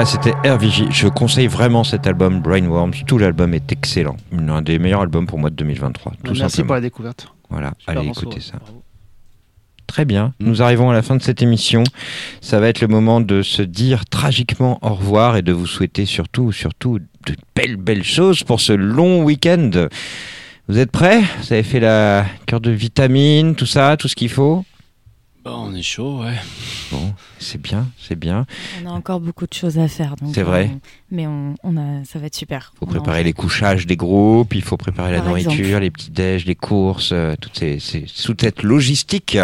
Voilà, c'était RVJ. Je conseille vraiment cet album, Brainworms. Tout l'album est excellent. Un des meilleurs albums pour moi de 2023. Tout Merci simplement. pour la découverte. Voilà, Super allez écouter ça. Bravo. Très bien. Mm. Nous arrivons à la fin de cette émission. Ça va être le moment de se dire tragiquement au revoir et de vous souhaiter surtout, surtout de belles, belles choses pour ce long week-end. Vous êtes prêts? Vous avez fait la cure de vitamines, tout ça, tout ce qu'il faut? Bah, on est chaud, ouais. C'est bien, c'est bien. On a encore beaucoup de choses à faire. donc, C'est vrai. mais on, on a, ça va être super. Il faut On préparer les couchages des groupes, il faut préparer la Par nourriture, exemple. les petits déj, les courses, euh, toutes ces, ces sous cette logistique.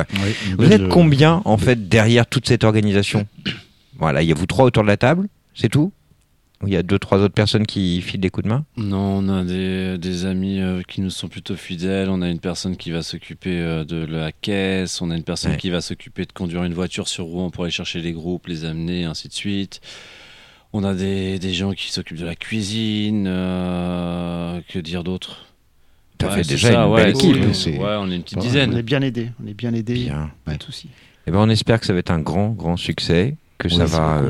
Vous êtes euh, combien en fait derrière toute cette organisation? Voilà, il y a vous trois autour de la table, c'est tout? Ou il y a deux, trois autres personnes qui filent des coups de main? Non, on a des, des amis euh, qui nous sont plutôt fidèles. On a une personne qui va s'occuper euh, de la caisse. On a une personne Ouais. qui va s'occuper de conduire une voiture sur Rouen pour aller chercher les groupes, les amener, ainsi de suite. On a des, des gens qui s'occupent de la cuisine. euh, que dire d'autre? Ouais, fait déjà ça, une ouais, belle cool. équipe. Ouais, on est une petite Ouais, On dizaine. est bien aidés. On est bien aidés. Bien. Pas Ouais. de soucis. Eh ben, on espère que ça va être un grand, grand succès, que ça va.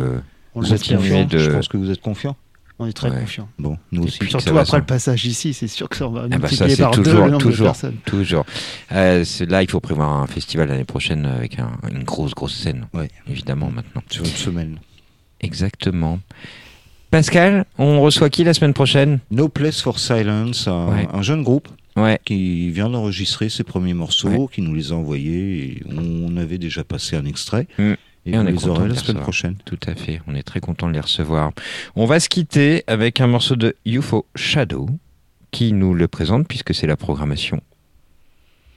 On Vous êtes confiant de- Je pense que vous êtes confiant. On est très Ouais. confiants. Bon, nous Et aussi. puis, Surtout après le passage ici, c'est sûr que ça va Ah bah ça, multiplier par deux toujours, le nombre de toujours, personnes. toujours. Euh, là, il faut prévoir un festival l'année prochaine avec un- une grosse, grosse scène. Ouais. Évidemment, maintenant. Sur une semaine. Exactement. Pascal, on reçoit qui la semaine prochaine? No Place for Silence, un, Ouais. un jeune groupe Ouais. qui vient d'enregistrer ses premiers morceaux, Ouais. qui nous les a envoyés. Et on avait déjà passé un extrait. Mm. Et, Et on les content aurez de la les semaine recevoir. prochaine. Tout à fait, on est très content de les recevoir. On va se quitter avec un morceau de UFO Shadow qui nous le présente puisque c'est la programmation.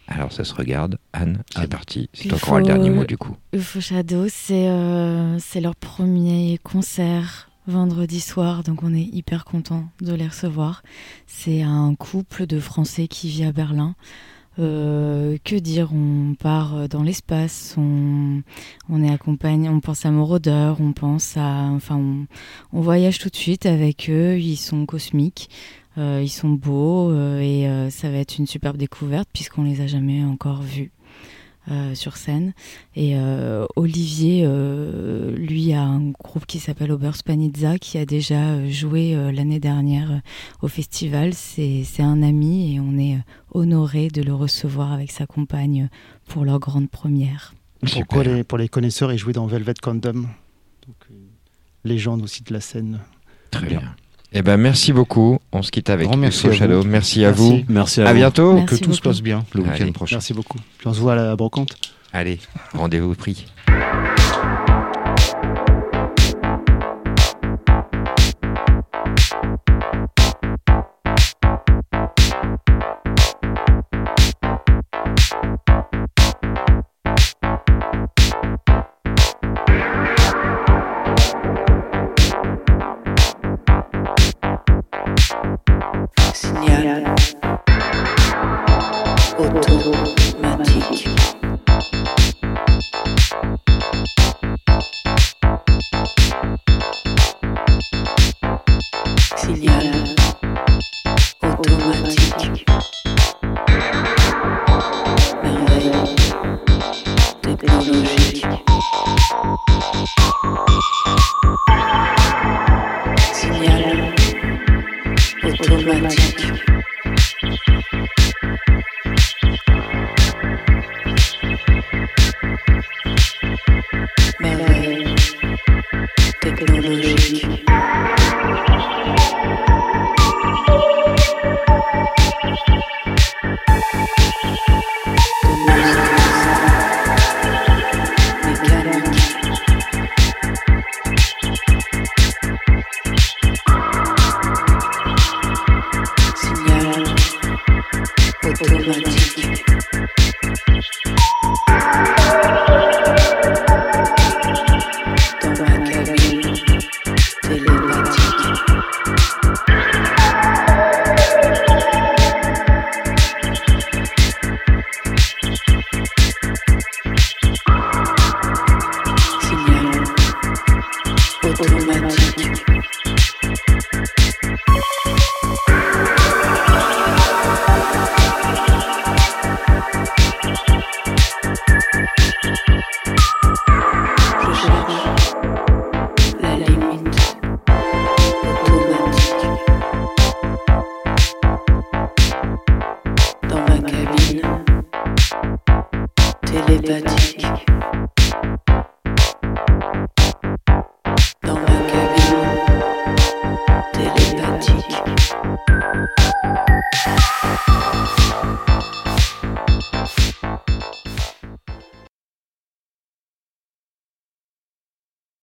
Alors ça se regarde. Anne, c'est parti. C'est UFO, encore le dernier mot du coup. UFO Shadow, c'est euh, c'est leur premier concert vendredi soir, donc on est hyper content de les recevoir. C'est un couple de Français qui vit à Berlin. Euh, que dire On part dans l'espace, on, on est accompagné, on pense à Moroder, on pense à, enfin, on, on voyage tout de suite avec eux. Ils sont cosmiques, euh, ils sont beaux euh, et euh, ça va être une superbe découverte puisqu'on les a jamais encore vus. Euh, sur scène et euh, Olivier euh, lui a un groupe qui s'appelle Oberspanitza qui a déjà joué euh, l'année dernière euh, au festival c'est un ami et on est honoré de le recevoir avec sa compagne pour leur grande première Pour les, pour les connaisseurs, il jouait dans Velvet Condom. Donc, une légende aussi de la scène. Très bien. Eh ben merci beaucoup. On se quitte avec Grand merci à vous. Merci, merci à Merci. vous. Merci à, À vous. bientôt. Merci que tout se beaucoup. passe bien le Allez. week-end prochain. Merci beaucoup. Puis on se voit à la brocante. Allez, rendez-vous pris.